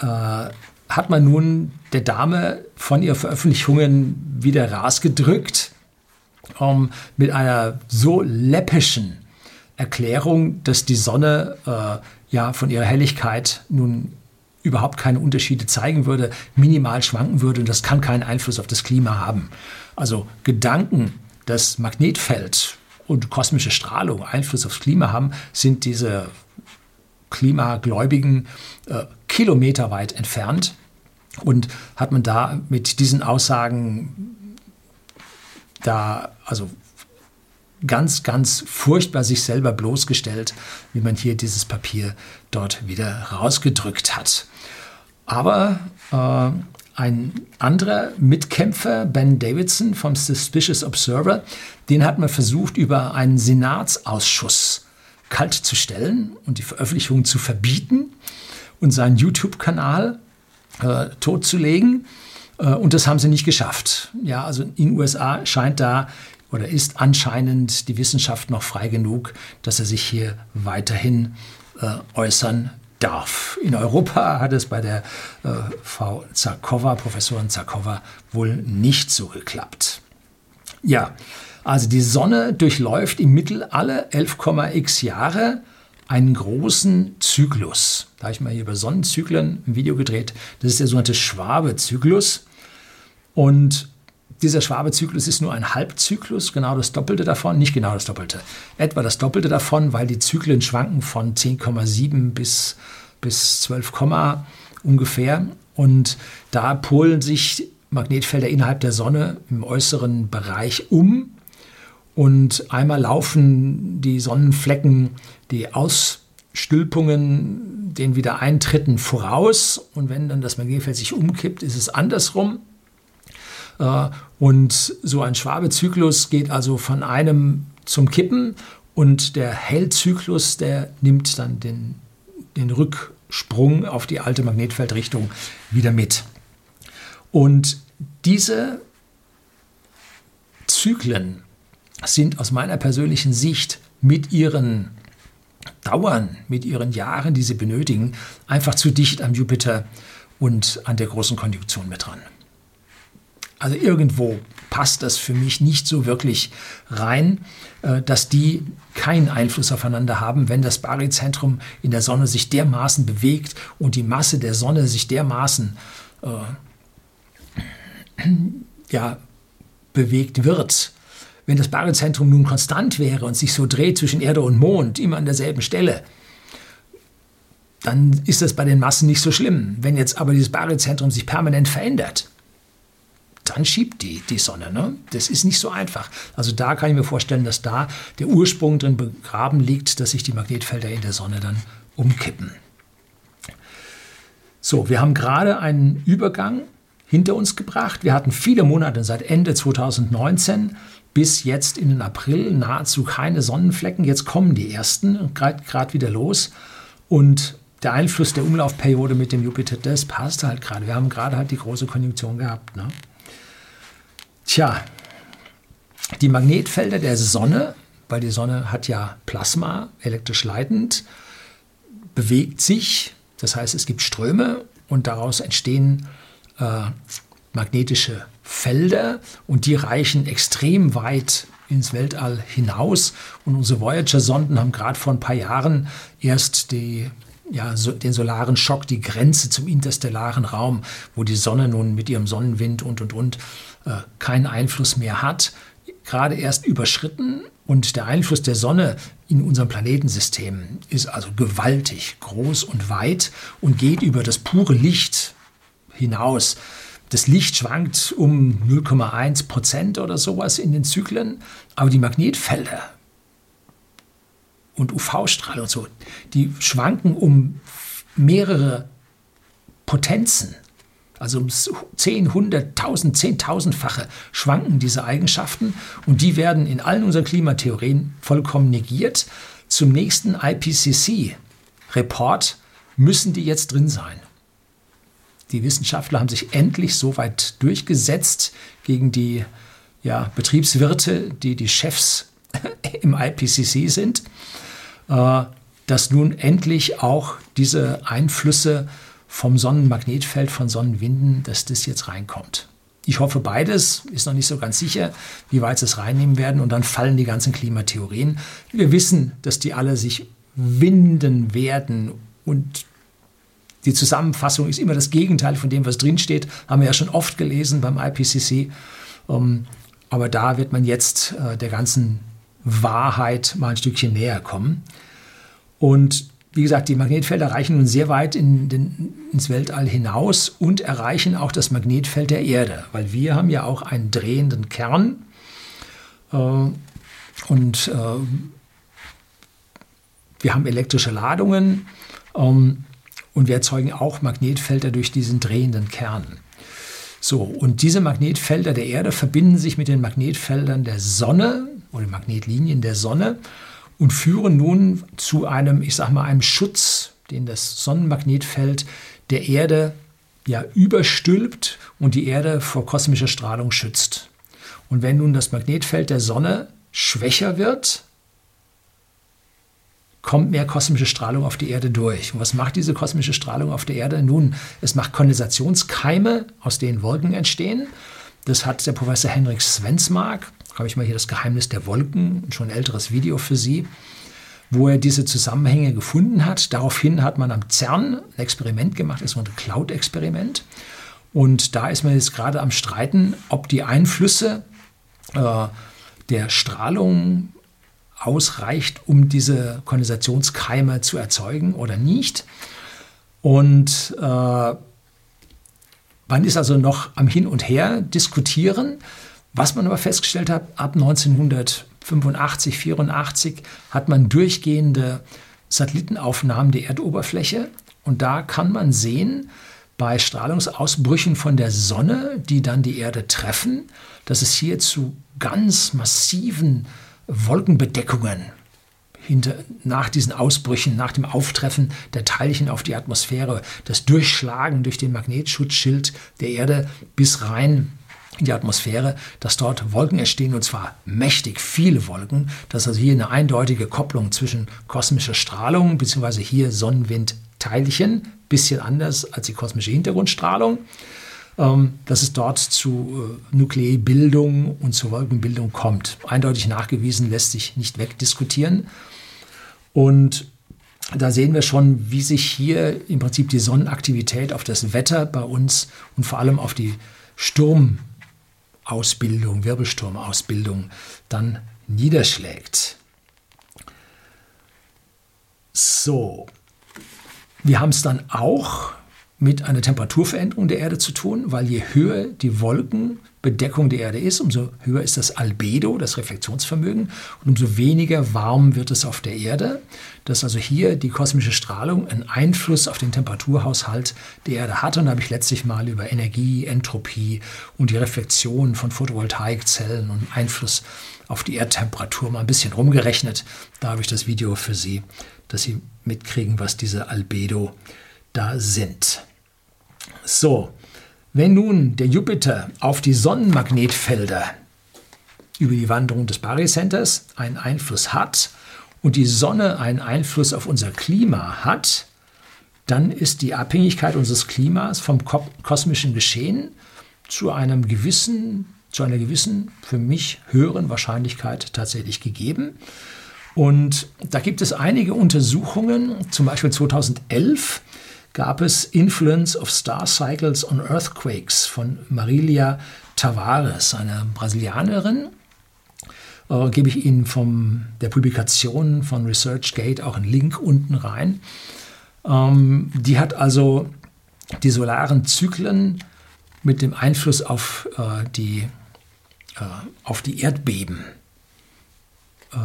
hat man nun der Dame von ihren Veröffentlichungen wieder rausgedrückt, ähm, mit einer so läppischen Erklärung, dass die Sonne äh, ja von ihrer Helligkeit nun überhaupt keine Unterschiede zeigen würde, minimal schwanken würde und das kann keinen Einfluss auf das Klima haben. Also Gedanken, das Magnetfeld und kosmische Strahlung Einfluss aufs Klima haben, sind diese Klimagläubigen äh, kilometerweit entfernt. Und hat man da mit diesen Aussagen da, also ganz, ganz furchtbar sich selber bloßgestellt, wie man hier dieses Papier dort wieder rausgedrückt hat. Aber äh, ein anderer Mitkämpfer, Ben Davidson vom Suspicious Observer, den hat man versucht, über einen Senatsausschuss kalt zu stellen und die Veröffentlichung zu verbieten und seinen YouTube-Kanal äh, totzulegen. Äh, und das haben sie nicht geschafft. Ja, also in den USA scheint da oder ist anscheinend die Wissenschaft noch frei genug, dass er sich hier weiterhin äh, äußern darf. In Europa hat es bei der äh, Frau Zarkova, Professorin Zarkova, wohl nicht so geklappt. Ja, also die Sonne durchläuft im Mittel alle 11,x Jahre einen großen Zyklus. Da habe ich mal hier über Sonnenzyklen ein Video gedreht. Das ist der sogenannte Schwabe-Zyklus. Und dieser Schwabe-Zyklus ist nur ein Halbzyklus, genau das Doppelte davon, nicht genau das Doppelte, etwa das Doppelte davon, weil die Zyklen schwanken von 10,7 bis, bis 12, ungefähr. Und da polen sich Magnetfelder innerhalb der Sonne im äußeren Bereich um. Und einmal laufen die Sonnenflecken die Ausstülpungen den Wiedereintritten voraus. Und wenn dann das Magnetfeld sich umkippt, ist es andersrum. Äh, und so ein Schwabe-Zyklus geht also von einem zum Kippen und der Hell-Zyklus, der nimmt dann den, den Rücksprung auf die alte Magnetfeldrichtung wieder mit. Und diese Zyklen sind aus meiner persönlichen Sicht mit ihren Dauern, mit ihren Jahren, die sie benötigen, einfach zu dicht am Jupiter und an der großen Konjunktion mit dran. Also irgendwo passt das für mich nicht so wirklich rein, äh, dass die keinen Einfluss aufeinander haben, wenn das Baryzentrum in der Sonne sich dermaßen bewegt und die Masse der Sonne sich dermaßen äh, ja, bewegt wird. Wenn das Baryzentrum nun konstant wäre und sich so dreht zwischen Erde und Mond, immer an derselben Stelle, dann ist das bei den Massen nicht so schlimm. Wenn jetzt aber dieses Baryzentrum sich permanent verändert, dann schiebt die, die Sonne. Ne? Das ist nicht so einfach. Also da kann ich mir vorstellen, dass da der Ursprung drin begraben liegt, dass sich die Magnetfelder in der Sonne dann umkippen. So, wir haben gerade einen Übergang hinter uns gebracht. Wir hatten viele Monate seit Ende 2019 bis jetzt in den April nahezu keine Sonnenflecken. Jetzt kommen die ersten gerade wieder los. Und der Einfluss der Umlaufperiode mit dem Jupiter, das passt halt gerade. Wir haben gerade halt die große Konjunktion gehabt. Ne? Tja, die Magnetfelder der Sonne, weil die Sonne hat ja Plasma, elektrisch leitend, bewegt sich. Das heißt, es gibt Ströme und daraus entstehen äh, magnetische Felder und die reichen extrem weit ins Weltall hinaus. Und unsere Voyager-Sonden haben gerade vor ein paar Jahren erst die, ja, so, den solaren Schock, die Grenze zum interstellaren Raum, wo die Sonne nun mit ihrem Sonnenwind und und und äh, keinen Einfluss mehr hat, gerade erst überschritten. Und der Einfluss der Sonne in unserem Planetensystem ist also gewaltig, groß und weit und geht über das pure Licht hinaus. Das Licht schwankt um 0,1 Prozent oder sowas in den Zyklen, aber die Magnetfelder, und UV-Strahlung und so, die schwanken um mehrere Potenzen. Also um 10, 100, 1000, 10.000-fache schwanken diese Eigenschaften und die werden in allen unseren Klimatheorien vollkommen negiert. Zum nächsten IPCC-Report müssen die jetzt drin sein. Die Wissenschaftler haben sich endlich so weit durchgesetzt gegen die ja, Betriebswirte, die die Chefs im IPCC sind, dass nun endlich auch diese Einflüsse vom Sonnenmagnetfeld, von Sonnenwinden, dass das jetzt reinkommt. Ich hoffe beides, ist noch nicht so ganz sicher, wie weit sie es reinnehmen werden und dann fallen die ganzen Klimatheorien. Wir wissen, dass die alle sich winden werden und die Zusammenfassung ist immer das Gegenteil von dem, was drinsteht. Haben wir ja schon oft gelesen beim IPCC. Ähm, aber da wird man jetzt äh, der ganzen Wahrheit mal ein Stückchen näher kommen. Und wie gesagt, die Magnetfelder reichen nun sehr weit in den, ins Weltall hinaus und erreichen auch das Magnetfeld der Erde, weil wir haben ja auch einen drehenden Kern äh, und äh, wir haben elektrische Ladungen. Ähm, und wir erzeugen auch Magnetfelder durch diesen drehenden Kern. So, und diese Magnetfelder der Erde verbinden sich mit den Magnetfeldern der Sonne oder Magnetlinien der Sonne und führen nun zu einem, ich sag mal, einem Schutz, den das Sonnenmagnetfeld der Erde ja überstülpt und die Erde vor kosmischer Strahlung schützt. Und wenn nun das Magnetfeld der Sonne schwächer wird, kommt mehr kosmische Strahlung auf die Erde durch. Und was macht diese kosmische Strahlung auf der Erde? Nun, es macht Kondensationskeime, aus denen Wolken entstehen. Das hat der Professor Henrik Svensmark, habe ich mal hier das Geheimnis der Wolken, schon ein älteres Video für Sie, wo er diese Zusammenhänge gefunden hat. Daraufhin hat man am CERN ein Experiment gemacht, das war ein Cloud-Experiment. Und da ist man jetzt gerade am Streiten, ob die Einflüsse äh, der Strahlung ausreicht, um diese Kondensationskeime zu erzeugen oder nicht. Und äh, man ist also noch am Hin und Her diskutieren. Was man aber festgestellt hat, ab 1985, 84 hat man durchgehende Satellitenaufnahmen der Erdoberfläche. Und da kann man sehen, bei Strahlungsausbrüchen von der Sonne, die dann die Erde treffen, dass es hier zu ganz massiven Wolkenbedeckungen hinter, nach diesen Ausbrüchen, nach dem Auftreffen der Teilchen auf die Atmosphäre, das Durchschlagen durch den Magnetschutzschild der Erde bis rein in die Atmosphäre, dass dort Wolken entstehen und zwar mächtig viele Wolken, dass also hier eine eindeutige Kopplung zwischen kosmischer Strahlung bzw. hier Sonnenwindteilchen, bisschen anders als die kosmische Hintergrundstrahlung, ähm, dass es dort zu äh, Nukleebildung und zur Wolkenbildung kommt. Eindeutig nachgewiesen lässt sich nicht wegdiskutieren. Und da sehen wir schon, wie sich hier im Prinzip die Sonnenaktivität auf das Wetter bei uns und vor allem auf die Sturmausbildung, Wirbelsturmausbildung dann niederschlägt. So, wir haben es dann auch mit einer Temperaturveränderung der Erde zu tun, weil je höher die Wolkenbedeckung der Erde ist, umso höher ist das Albedo, das Reflexionsvermögen, und umso weniger warm wird es auf der Erde. Dass also hier die kosmische Strahlung einen Einfluss auf den Temperaturhaushalt der Erde hat. Und da habe ich letztlich mal über Energie, Entropie und die Reflexion von Photovoltaikzellen und Einfluss auf die Erdtemperatur mal ein bisschen rumgerechnet. Da habe ich das Video für Sie, dass Sie mitkriegen, was diese Albedo da sind. So, wenn nun der Jupiter auf die Sonnenmagnetfelder über die Wanderung des Barycenters einen Einfluss hat und die Sonne einen Einfluss auf unser Klima hat, dann ist die Abhängigkeit unseres Klimas vom kosmischen Geschehen zu einem gewissen, zu einer gewissen, für mich höheren Wahrscheinlichkeit tatsächlich gegeben. Und da gibt es einige Untersuchungen, zum Beispiel 2011 gab es Influence of Star Cycles on Earthquakes von Marilia Tavares, einer Brasilianerin. Äh, gebe ich Ihnen von der Publikation von ResearchGate auch einen Link unten rein. Ähm, die hat also die solaren Zyklen mit dem Einfluss auf, äh, die, äh, auf die Erdbeben äh,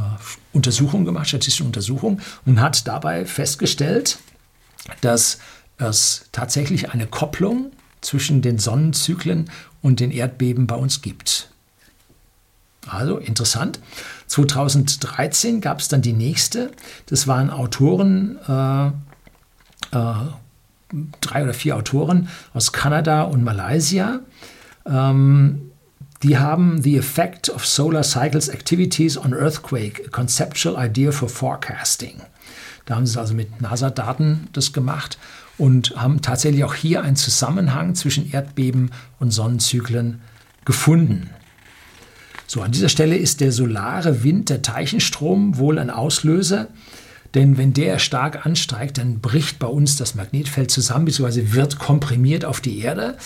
Untersuchungen gemacht, statistische Untersuchungen, und hat dabei festgestellt, dass es tatsächlich eine Kopplung zwischen den Sonnenzyklen und den Erdbeben bei uns gibt. Also interessant. 2013 gab es dann die nächste. Das waren Autoren, äh, äh, drei oder vier Autoren aus Kanada und Malaysia. Ähm, die haben The Effect of Solar Cycles Activities on Earthquake, a Conceptual Idea for Forecasting. Da haben sie also mit NASA-Daten das gemacht und haben tatsächlich auch hier einen Zusammenhang zwischen Erdbeben und Sonnenzyklen gefunden. So, an dieser Stelle ist der solare Wind, der Teilchenstrom, wohl ein Auslöser. Denn wenn der stark ansteigt, dann bricht bei uns das Magnetfeld zusammen, bzw. wird komprimiert auf die Erde.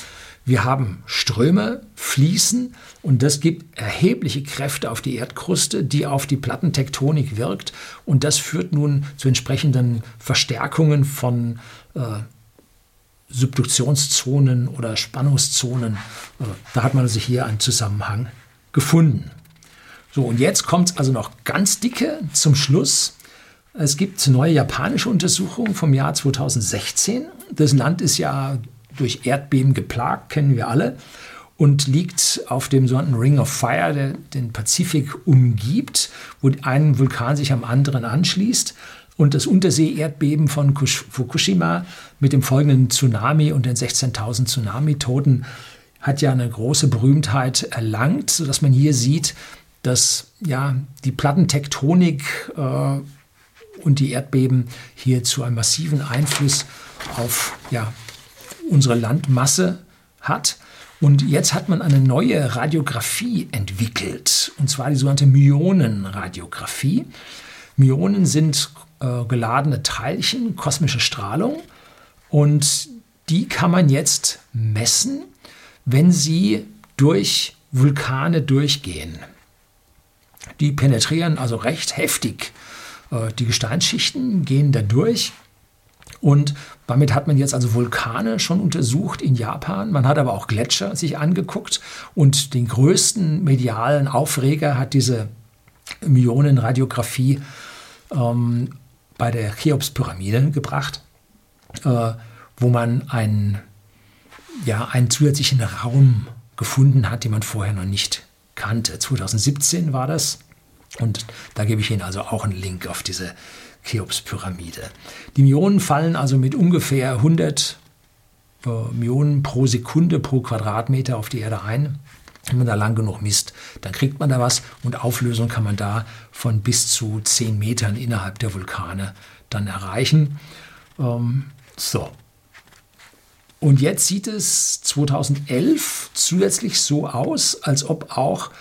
Wir haben Ströme, Fließen und das gibt erhebliche Kräfte auf die Erdkruste, die auf die Plattentektonik wirkt. Und das führt nun zu entsprechenden Verstärkungen von äh, Subduktionszonen oder Spannungszonen. Äh, da hat man also hier einen Zusammenhang gefunden. So, und jetzt kommt es also noch ganz dicke zum Schluss. Es gibt neue japanische Untersuchungen vom Jahr 2016. Das Land ist ja durch Erdbeben geplagt, kennen wir alle, und liegt auf dem sogenannten Ring of Fire, der den Pazifik umgibt, wo ein Vulkan sich am anderen anschließt. Und das Untersee-Erdbeben von Fukushima mit dem folgenden Tsunami und den 16.000 Tsunami-Toten hat ja eine große Berühmtheit erlangt, sodass man hier sieht, dass ja die Plattentektonik äh, und die Erdbeben hier zu einem massiven Einfluss auf ja, unsere Landmasse hat. Und jetzt hat man eine neue Radiographie entwickelt, und zwar die sogenannte Myonenradiographie. Myonen sind äh, geladene Teilchen, kosmische Strahlung, und die kann man jetzt messen wenn sie durch Vulkane durchgehen. Die penetrieren also recht heftig äh, die Gesteinsschichten, gehen da durch. Und damit hat man jetzt also Vulkane schon untersucht in Japan. Man hat aber auch Gletscher sich angeguckt. Und den größten medialen Aufreger hat diese Myonenradiographie ähm, bei der Cheops-Pyramide gebracht, äh, wo man einen ja, einen zusätzlichen Raum gefunden hat, den man vorher noch nicht kannte. 2017 war das. Und da gebe ich Ihnen also auch einen Link auf diese Cheops-Pyramide. Die Myonen fallen also mit ungefähr 100 äh, Myonen pro Sekunde pro Quadratmeter auf die Erde ein. Wenn man da lang genug misst, dann kriegt man da was und Auflösung kann man da von bis zu 10 Metern innerhalb der Vulkane dann erreichen. Ähm, so, und jetzt sieht es 2011 zusätzlich so aus, als ob auch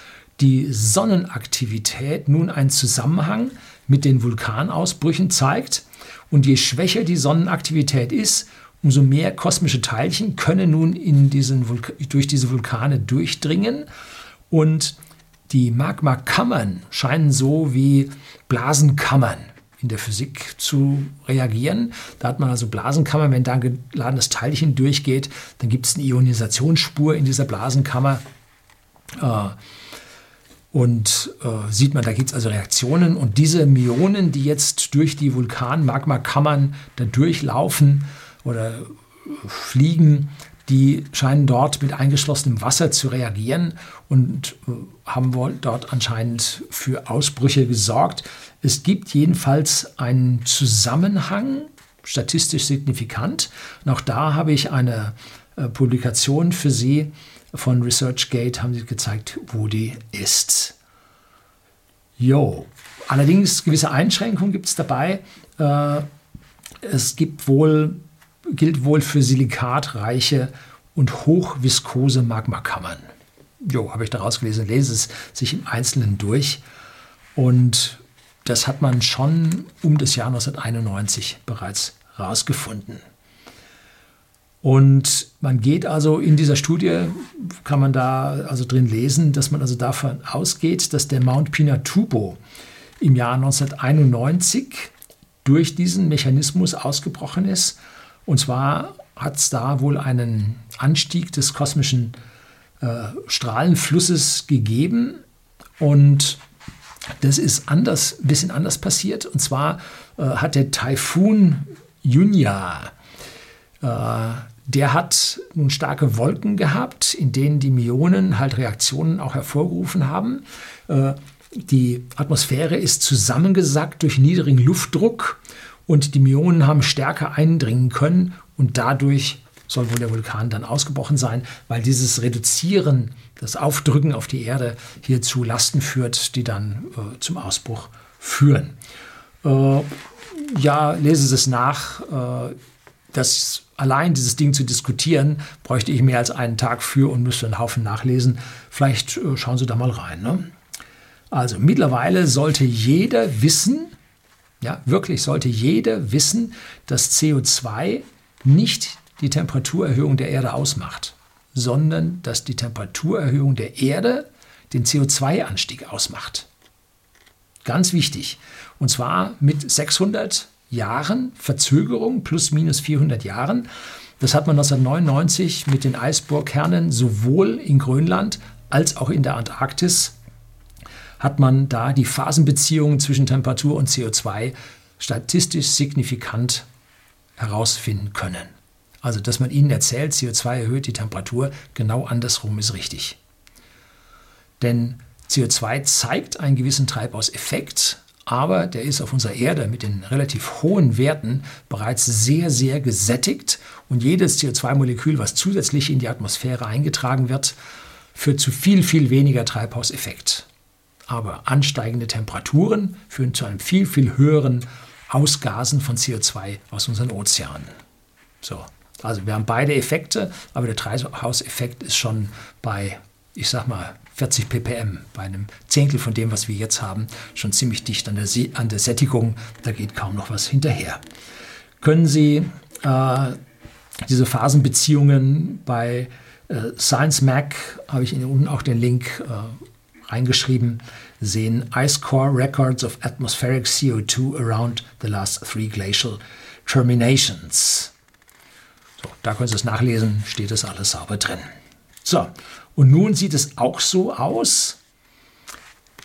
die Sonnenaktivität nun einen Zusammenhang mit den Vulkanausbrüchen zeigt. Und je schwächer die Sonnenaktivität ist, umso mehr kosmische Teilchen können nun in diesen durch diese Vulkane durchdringen. Und die Magmakammern scheinen so wie Blasenkammern in der Physik zu reagieren. Da hat man also Blasenkammer, wenn da ein geladenes Teilchen durchgeht, dann gibt es eine Ionisationsspur in dieser Blasenkammer. Äh, und äh, sieht man, da gibt es also Reaktionen. Und diese Myonen, die jetzt durch die Vulkan-Magmakammern da durchlaufen oder fliegen, die scheinen dort mit eingeschlossenem Wasser zu reagieren und äh, haben wohl dort anscheinend für Ausbrüche gesorgt. Es gibt jedenfalls einen Zusammenhang, statistisch signifikant. Und auch da habe ich eine äh, Publikation für Sie von ResearchGate, haben Sie gezeigt, wo die ist. Jo. Allerdings gewisse Einschränkungen gibt es dabei. Äh, es gibt wohl gilt wohl für silikatreiche und hochviskose Magmakammern. Jo, habe ich daraus gelesen, lese es sich im Einzelnen durch. Und das hat man schon um das Jahr 1991 bereits herausgefunden. Und man geht also in dieser Studie, kann man da also drin lesen, dass man also davon ausgeht, dass der Mount Pinatubo im Jahr 1991 durch diesen Mechanismus ausgebrochen ist und zwar hat es da wohl einen Anstieg des kosmischen äh, Strahlenflusses gegeben und Das ist anders, ein bisschen anders passiert. Und zwar äh, hat der Taifun Junya, der hat nun starke Wolken gehabt, in denen die Myonen halt Reaktionen auch hervorgerufen haben. Äh, die Atmosphäre ist zusammengesackt durch niedrigen Luftdruck und die Myonen haben stärker eindringen können und dadurch soll wohl der Vulkan dann ausgebrochen sein, weil dieses Reduzieren, das Aufdrücken auf die Erde hier zu Lasten führt, die dann äh, zum Ausbruch führen. Äh, ja, lese es nach. Äh, das allein dieses Ding zu diskutieren, bräuchte ich mehr als einen Tag für und müsste einen Haufen nachlesen. Vielleicht äh, schauen Sie da mal rein. Ne? Also mittlerweile sollte jeder wissen, ja, wirklich sollte jeder wissen, dass CO2 nicht die Temperaturerhöhung der Erde ausmacht, sondern dass die Temperaturerhöhung der Erde den CO2-Anstieg ausmacht. Ganz wichtig. Und zwar mit 600 Jahren Verzögerung, plus minus 400 Jahren. Das hat man 1999 mit den Eisbohrkernen sowohl in Grönland als auch in der Antarktis hat man da die Phasenbeziehungen zwischen Temperatur und CO2 statistisch signifikant herausfinden können. Also, dass man ihnen erzählt, CO2 erhöht die Temperatur, genau andersrum ist richtig. Denn CO2 zeigt einen gewissen Treibhauseffekt, aber der ist auf unserer Erde mit den relativ hohen Werten bereits sehr, sehr gesättigt und jedes CO2-Molekül, was zusätzlich in die Atmosphäre eingetragen wird, führt zu viel, viel weniger Treibhauseffekt. Aber ansteigende Temperaturen führen zu einem viel, viel höheren Ausgasen von CO2 aus unseren Ozeanen. So. Also wir haben beide Effekte, aber der Treibhauseffekt ist schon bei, ich sag mal, 40 ppm, bei einem Zehntel von dem, was wir jetzt haben, schon ziemlich dicht an der, an der Sättigung. Da geht kaum noch was hinterher. Können Sie äh, diese Phasenbeziehungen bei äh, Science Mac, habe ich Ihnen unten auch den Link äh, reingeschrieben, sehen Ice Core Records of Atmospheric CO2 around the last three glacial terminations. So, da können Sie es nachlesen, steht das alles sauber drin. So, und nun sieht es auch so aus.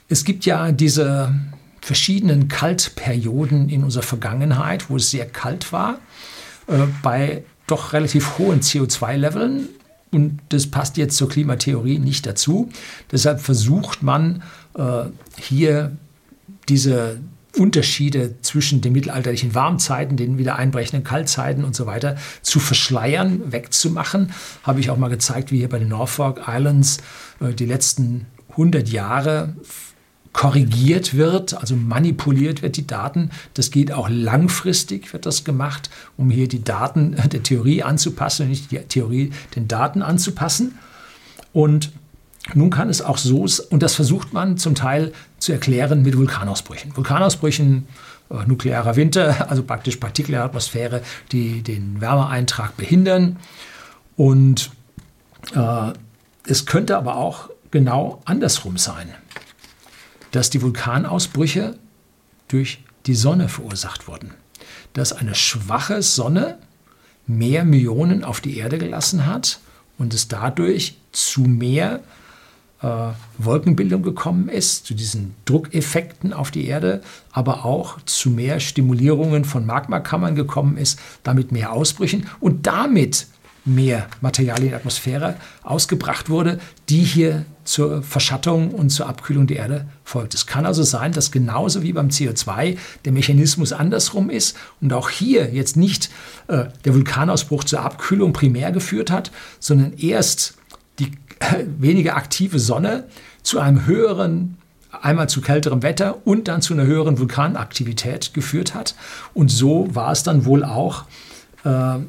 Es gibt ja diese verschiedenen Kaltperioden in unserer Vergangenheit, wo es sehr kalt war, äh, bei doch relativ hohen CO2-Leveln. Und das passt jetzt zur Klimatheorie nicht dazu. Deshalb versucht man äh, hier diese Unterschiede zwischen den mittelalterlichen Warmzeiten, den wieder einbrechenden Kaltzeiten und so weiter zu verschleiern, wegzumachen. Habe ich auch mal gezeigt, wie hier bei den Norfolk Islands äh, die letzten 100 Jahre korrigiert wird, also manipuliert wird die Daten. Das geht auch langfristig, wird das gemacht, um hier die Daten der Theorie anzupassen, nicht die Theorie den Daten anzupassen. Und nun kann es auch so, und das versucht man zum Teil zu erklären mit Vulkanausbrüchen. Vulkanausbrüchen, äh, nuklearer Winter, also praktisch Partikel der Atmosphäre, die den Wärmeeintrag behindern. Und äh, es könnte aber auch genau andersrum sein, dass die Vulkanausbrüche durch die Sonne verursacht wurden. Dass eine schwache Sonne mehr Millionen auf die Erde gelassen hat und es dadurch zu mehr Wolkenbildung gekommen ist, zu diesen Druckeffekten auf die Erde, aber auch zu mehr Stimulierungen von Magmakammern gekommen ist, damit mehr Ausbrüchen und damit mehr Material in die Atmosphäre ausgebracht wurde, die hier zur Verschattung und zur Abkühlung der Erde folgt. Es kann also sein, dass genauso wie beim CO2 der Mechanismus andersrum ist und auch hier jetzt nicht äh, der Vulkanausbruch zur Abkühlung primär geführt hat, sondern erst weniger aktive Sonne zu einem höheren, einmal zu kälterem Wetter und dann zu einer höheren Vulkanaktivität geführt hat. Und so war es dann wohl auch äh,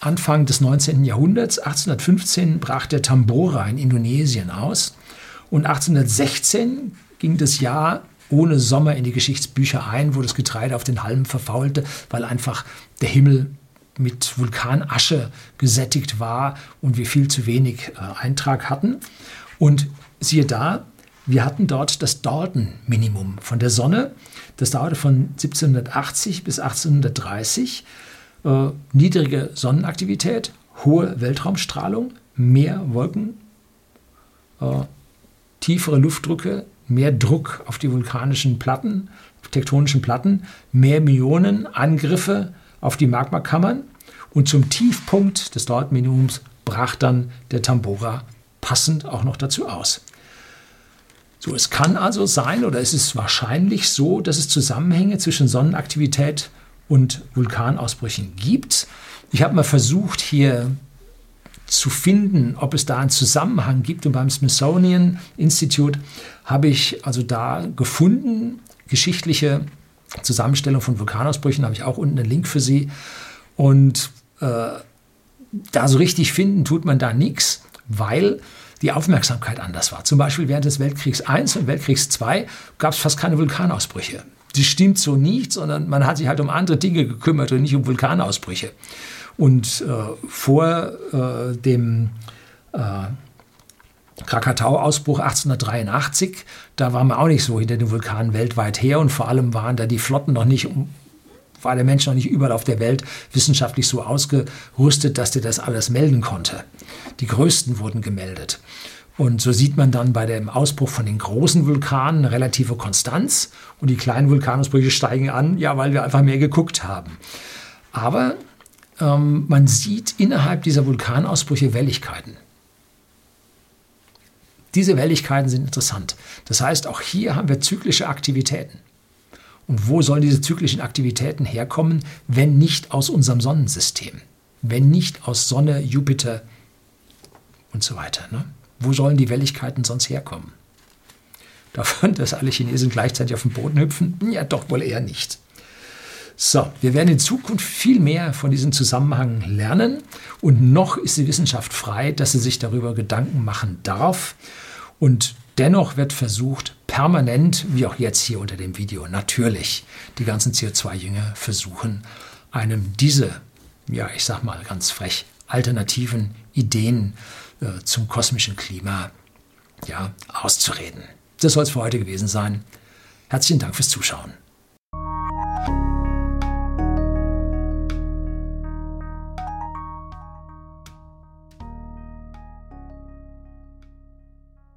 Anfang des 19. Jahrhunderts. 1815 brach der Tambora in Indonesien aus und 1816 ging das Jahr ohne Sommer in die Geschichtsbücher ein, wo das Getreide auf den Halmen verfaulte, weil einfach der Himmel mit Vulkanasche gesättigt war und wir viel zu wenig äh, Eintrag hatten. Und siehe da, wir hatten dort das Dalton-Minimum von der Sonne. Das dauerte von 1780 bis 1830. Äh, niedrige Sonnenaktivität, hohe Weltraumstrahlung, mehr Wolken, äh, tiefere Luftdrücke, mehr Druck auf die vulkanischen Platten, tektonischen Platten, mehr Myonen, Angriffe auf die Magmakammern und zum Tiefpunkt des Dort-Minimums brach dann der Tambora passend auch noch dazu aus. So, es kann also sein oder es ist wahrscheinlich so, dass es Zusammenhänge zwischen Sonnenaktivität und Vulkanausbrüchen gibt. Ich habe mal versucht, hier zu finden, ob es da einen Zusammenhang gibt. Und beim Smithsonian Institute habe ich also da gefunden, geschichtliche Zusammenstellung von Vulkanausbrüchen, habe ich auch unten einen Link für Sie. Und äh, da so richtig finden tut man da nichts, weil die Aufmerksamkeit anders war. Zum Beispiel während des Weltkriegs I und Weltkriegs II gab es fast keine Vulkanausbrüche. Das stimmt so nicht, sondern man hat sich halt um andere Dinge gekümmert und nicht um Vulkanausbrüche. Und äh, vor äh, dem äh, Krakatau-Ausbruch 1883, da waren wir auch nicht so hinter den Vulkanen weltweit her und vor allem waren da die Flotten noch nicht, war der Mensch noch nicht überall auf der Welt wissenschaftlich so ausgerüstet, dass der das alles melden konnte. Die größten wurden gemeldet. Und so sieht man dann bei dem Ausbruch von den großen Vulkanen eine relative Konstanz und die kleinen Vulkanausbrüche steigen an, ja, weil wir einfach mehr geguckt haben. Aber ähm, man sieht innerhalb dieser Vulkanausbrüche Welligkeiten. Diese Welligkeiten sind interessant. Das heißt, auch hier haben wir zyklische Aktivitäten. Und wo sollen diese zyklischen Aktivitäten herkommen, wenn nicht aus unserem Sonnensystem? Wenn nicht aus Sonne, Jupiter und so weiter. Ne? Wo sollen die Welligkeiten sonst herkommen? Davon, dass alle Chinesen gleichzeitig auf den Boden hüpfen? Ja, doch wohl eher nicht. So, wir werden in Zukunft viel mehr von diesem Zusammenhang lernen und noch ist die Wissenschaft frei, dass sie sich darüber Gedanken machen darf. Und dennoch wird versucht, permanent, wie auch jetzt hier unter dem Video, natürlich die ganzen CO2-Jünger versuchen, einem diese, ja, ich sag mal ganz frech, alternativen Ideen äh, zum kosmischen Klima ja, auszureden. Das soll es für heute gewesen sein. Herzlichen Dank fürs Zuschauen.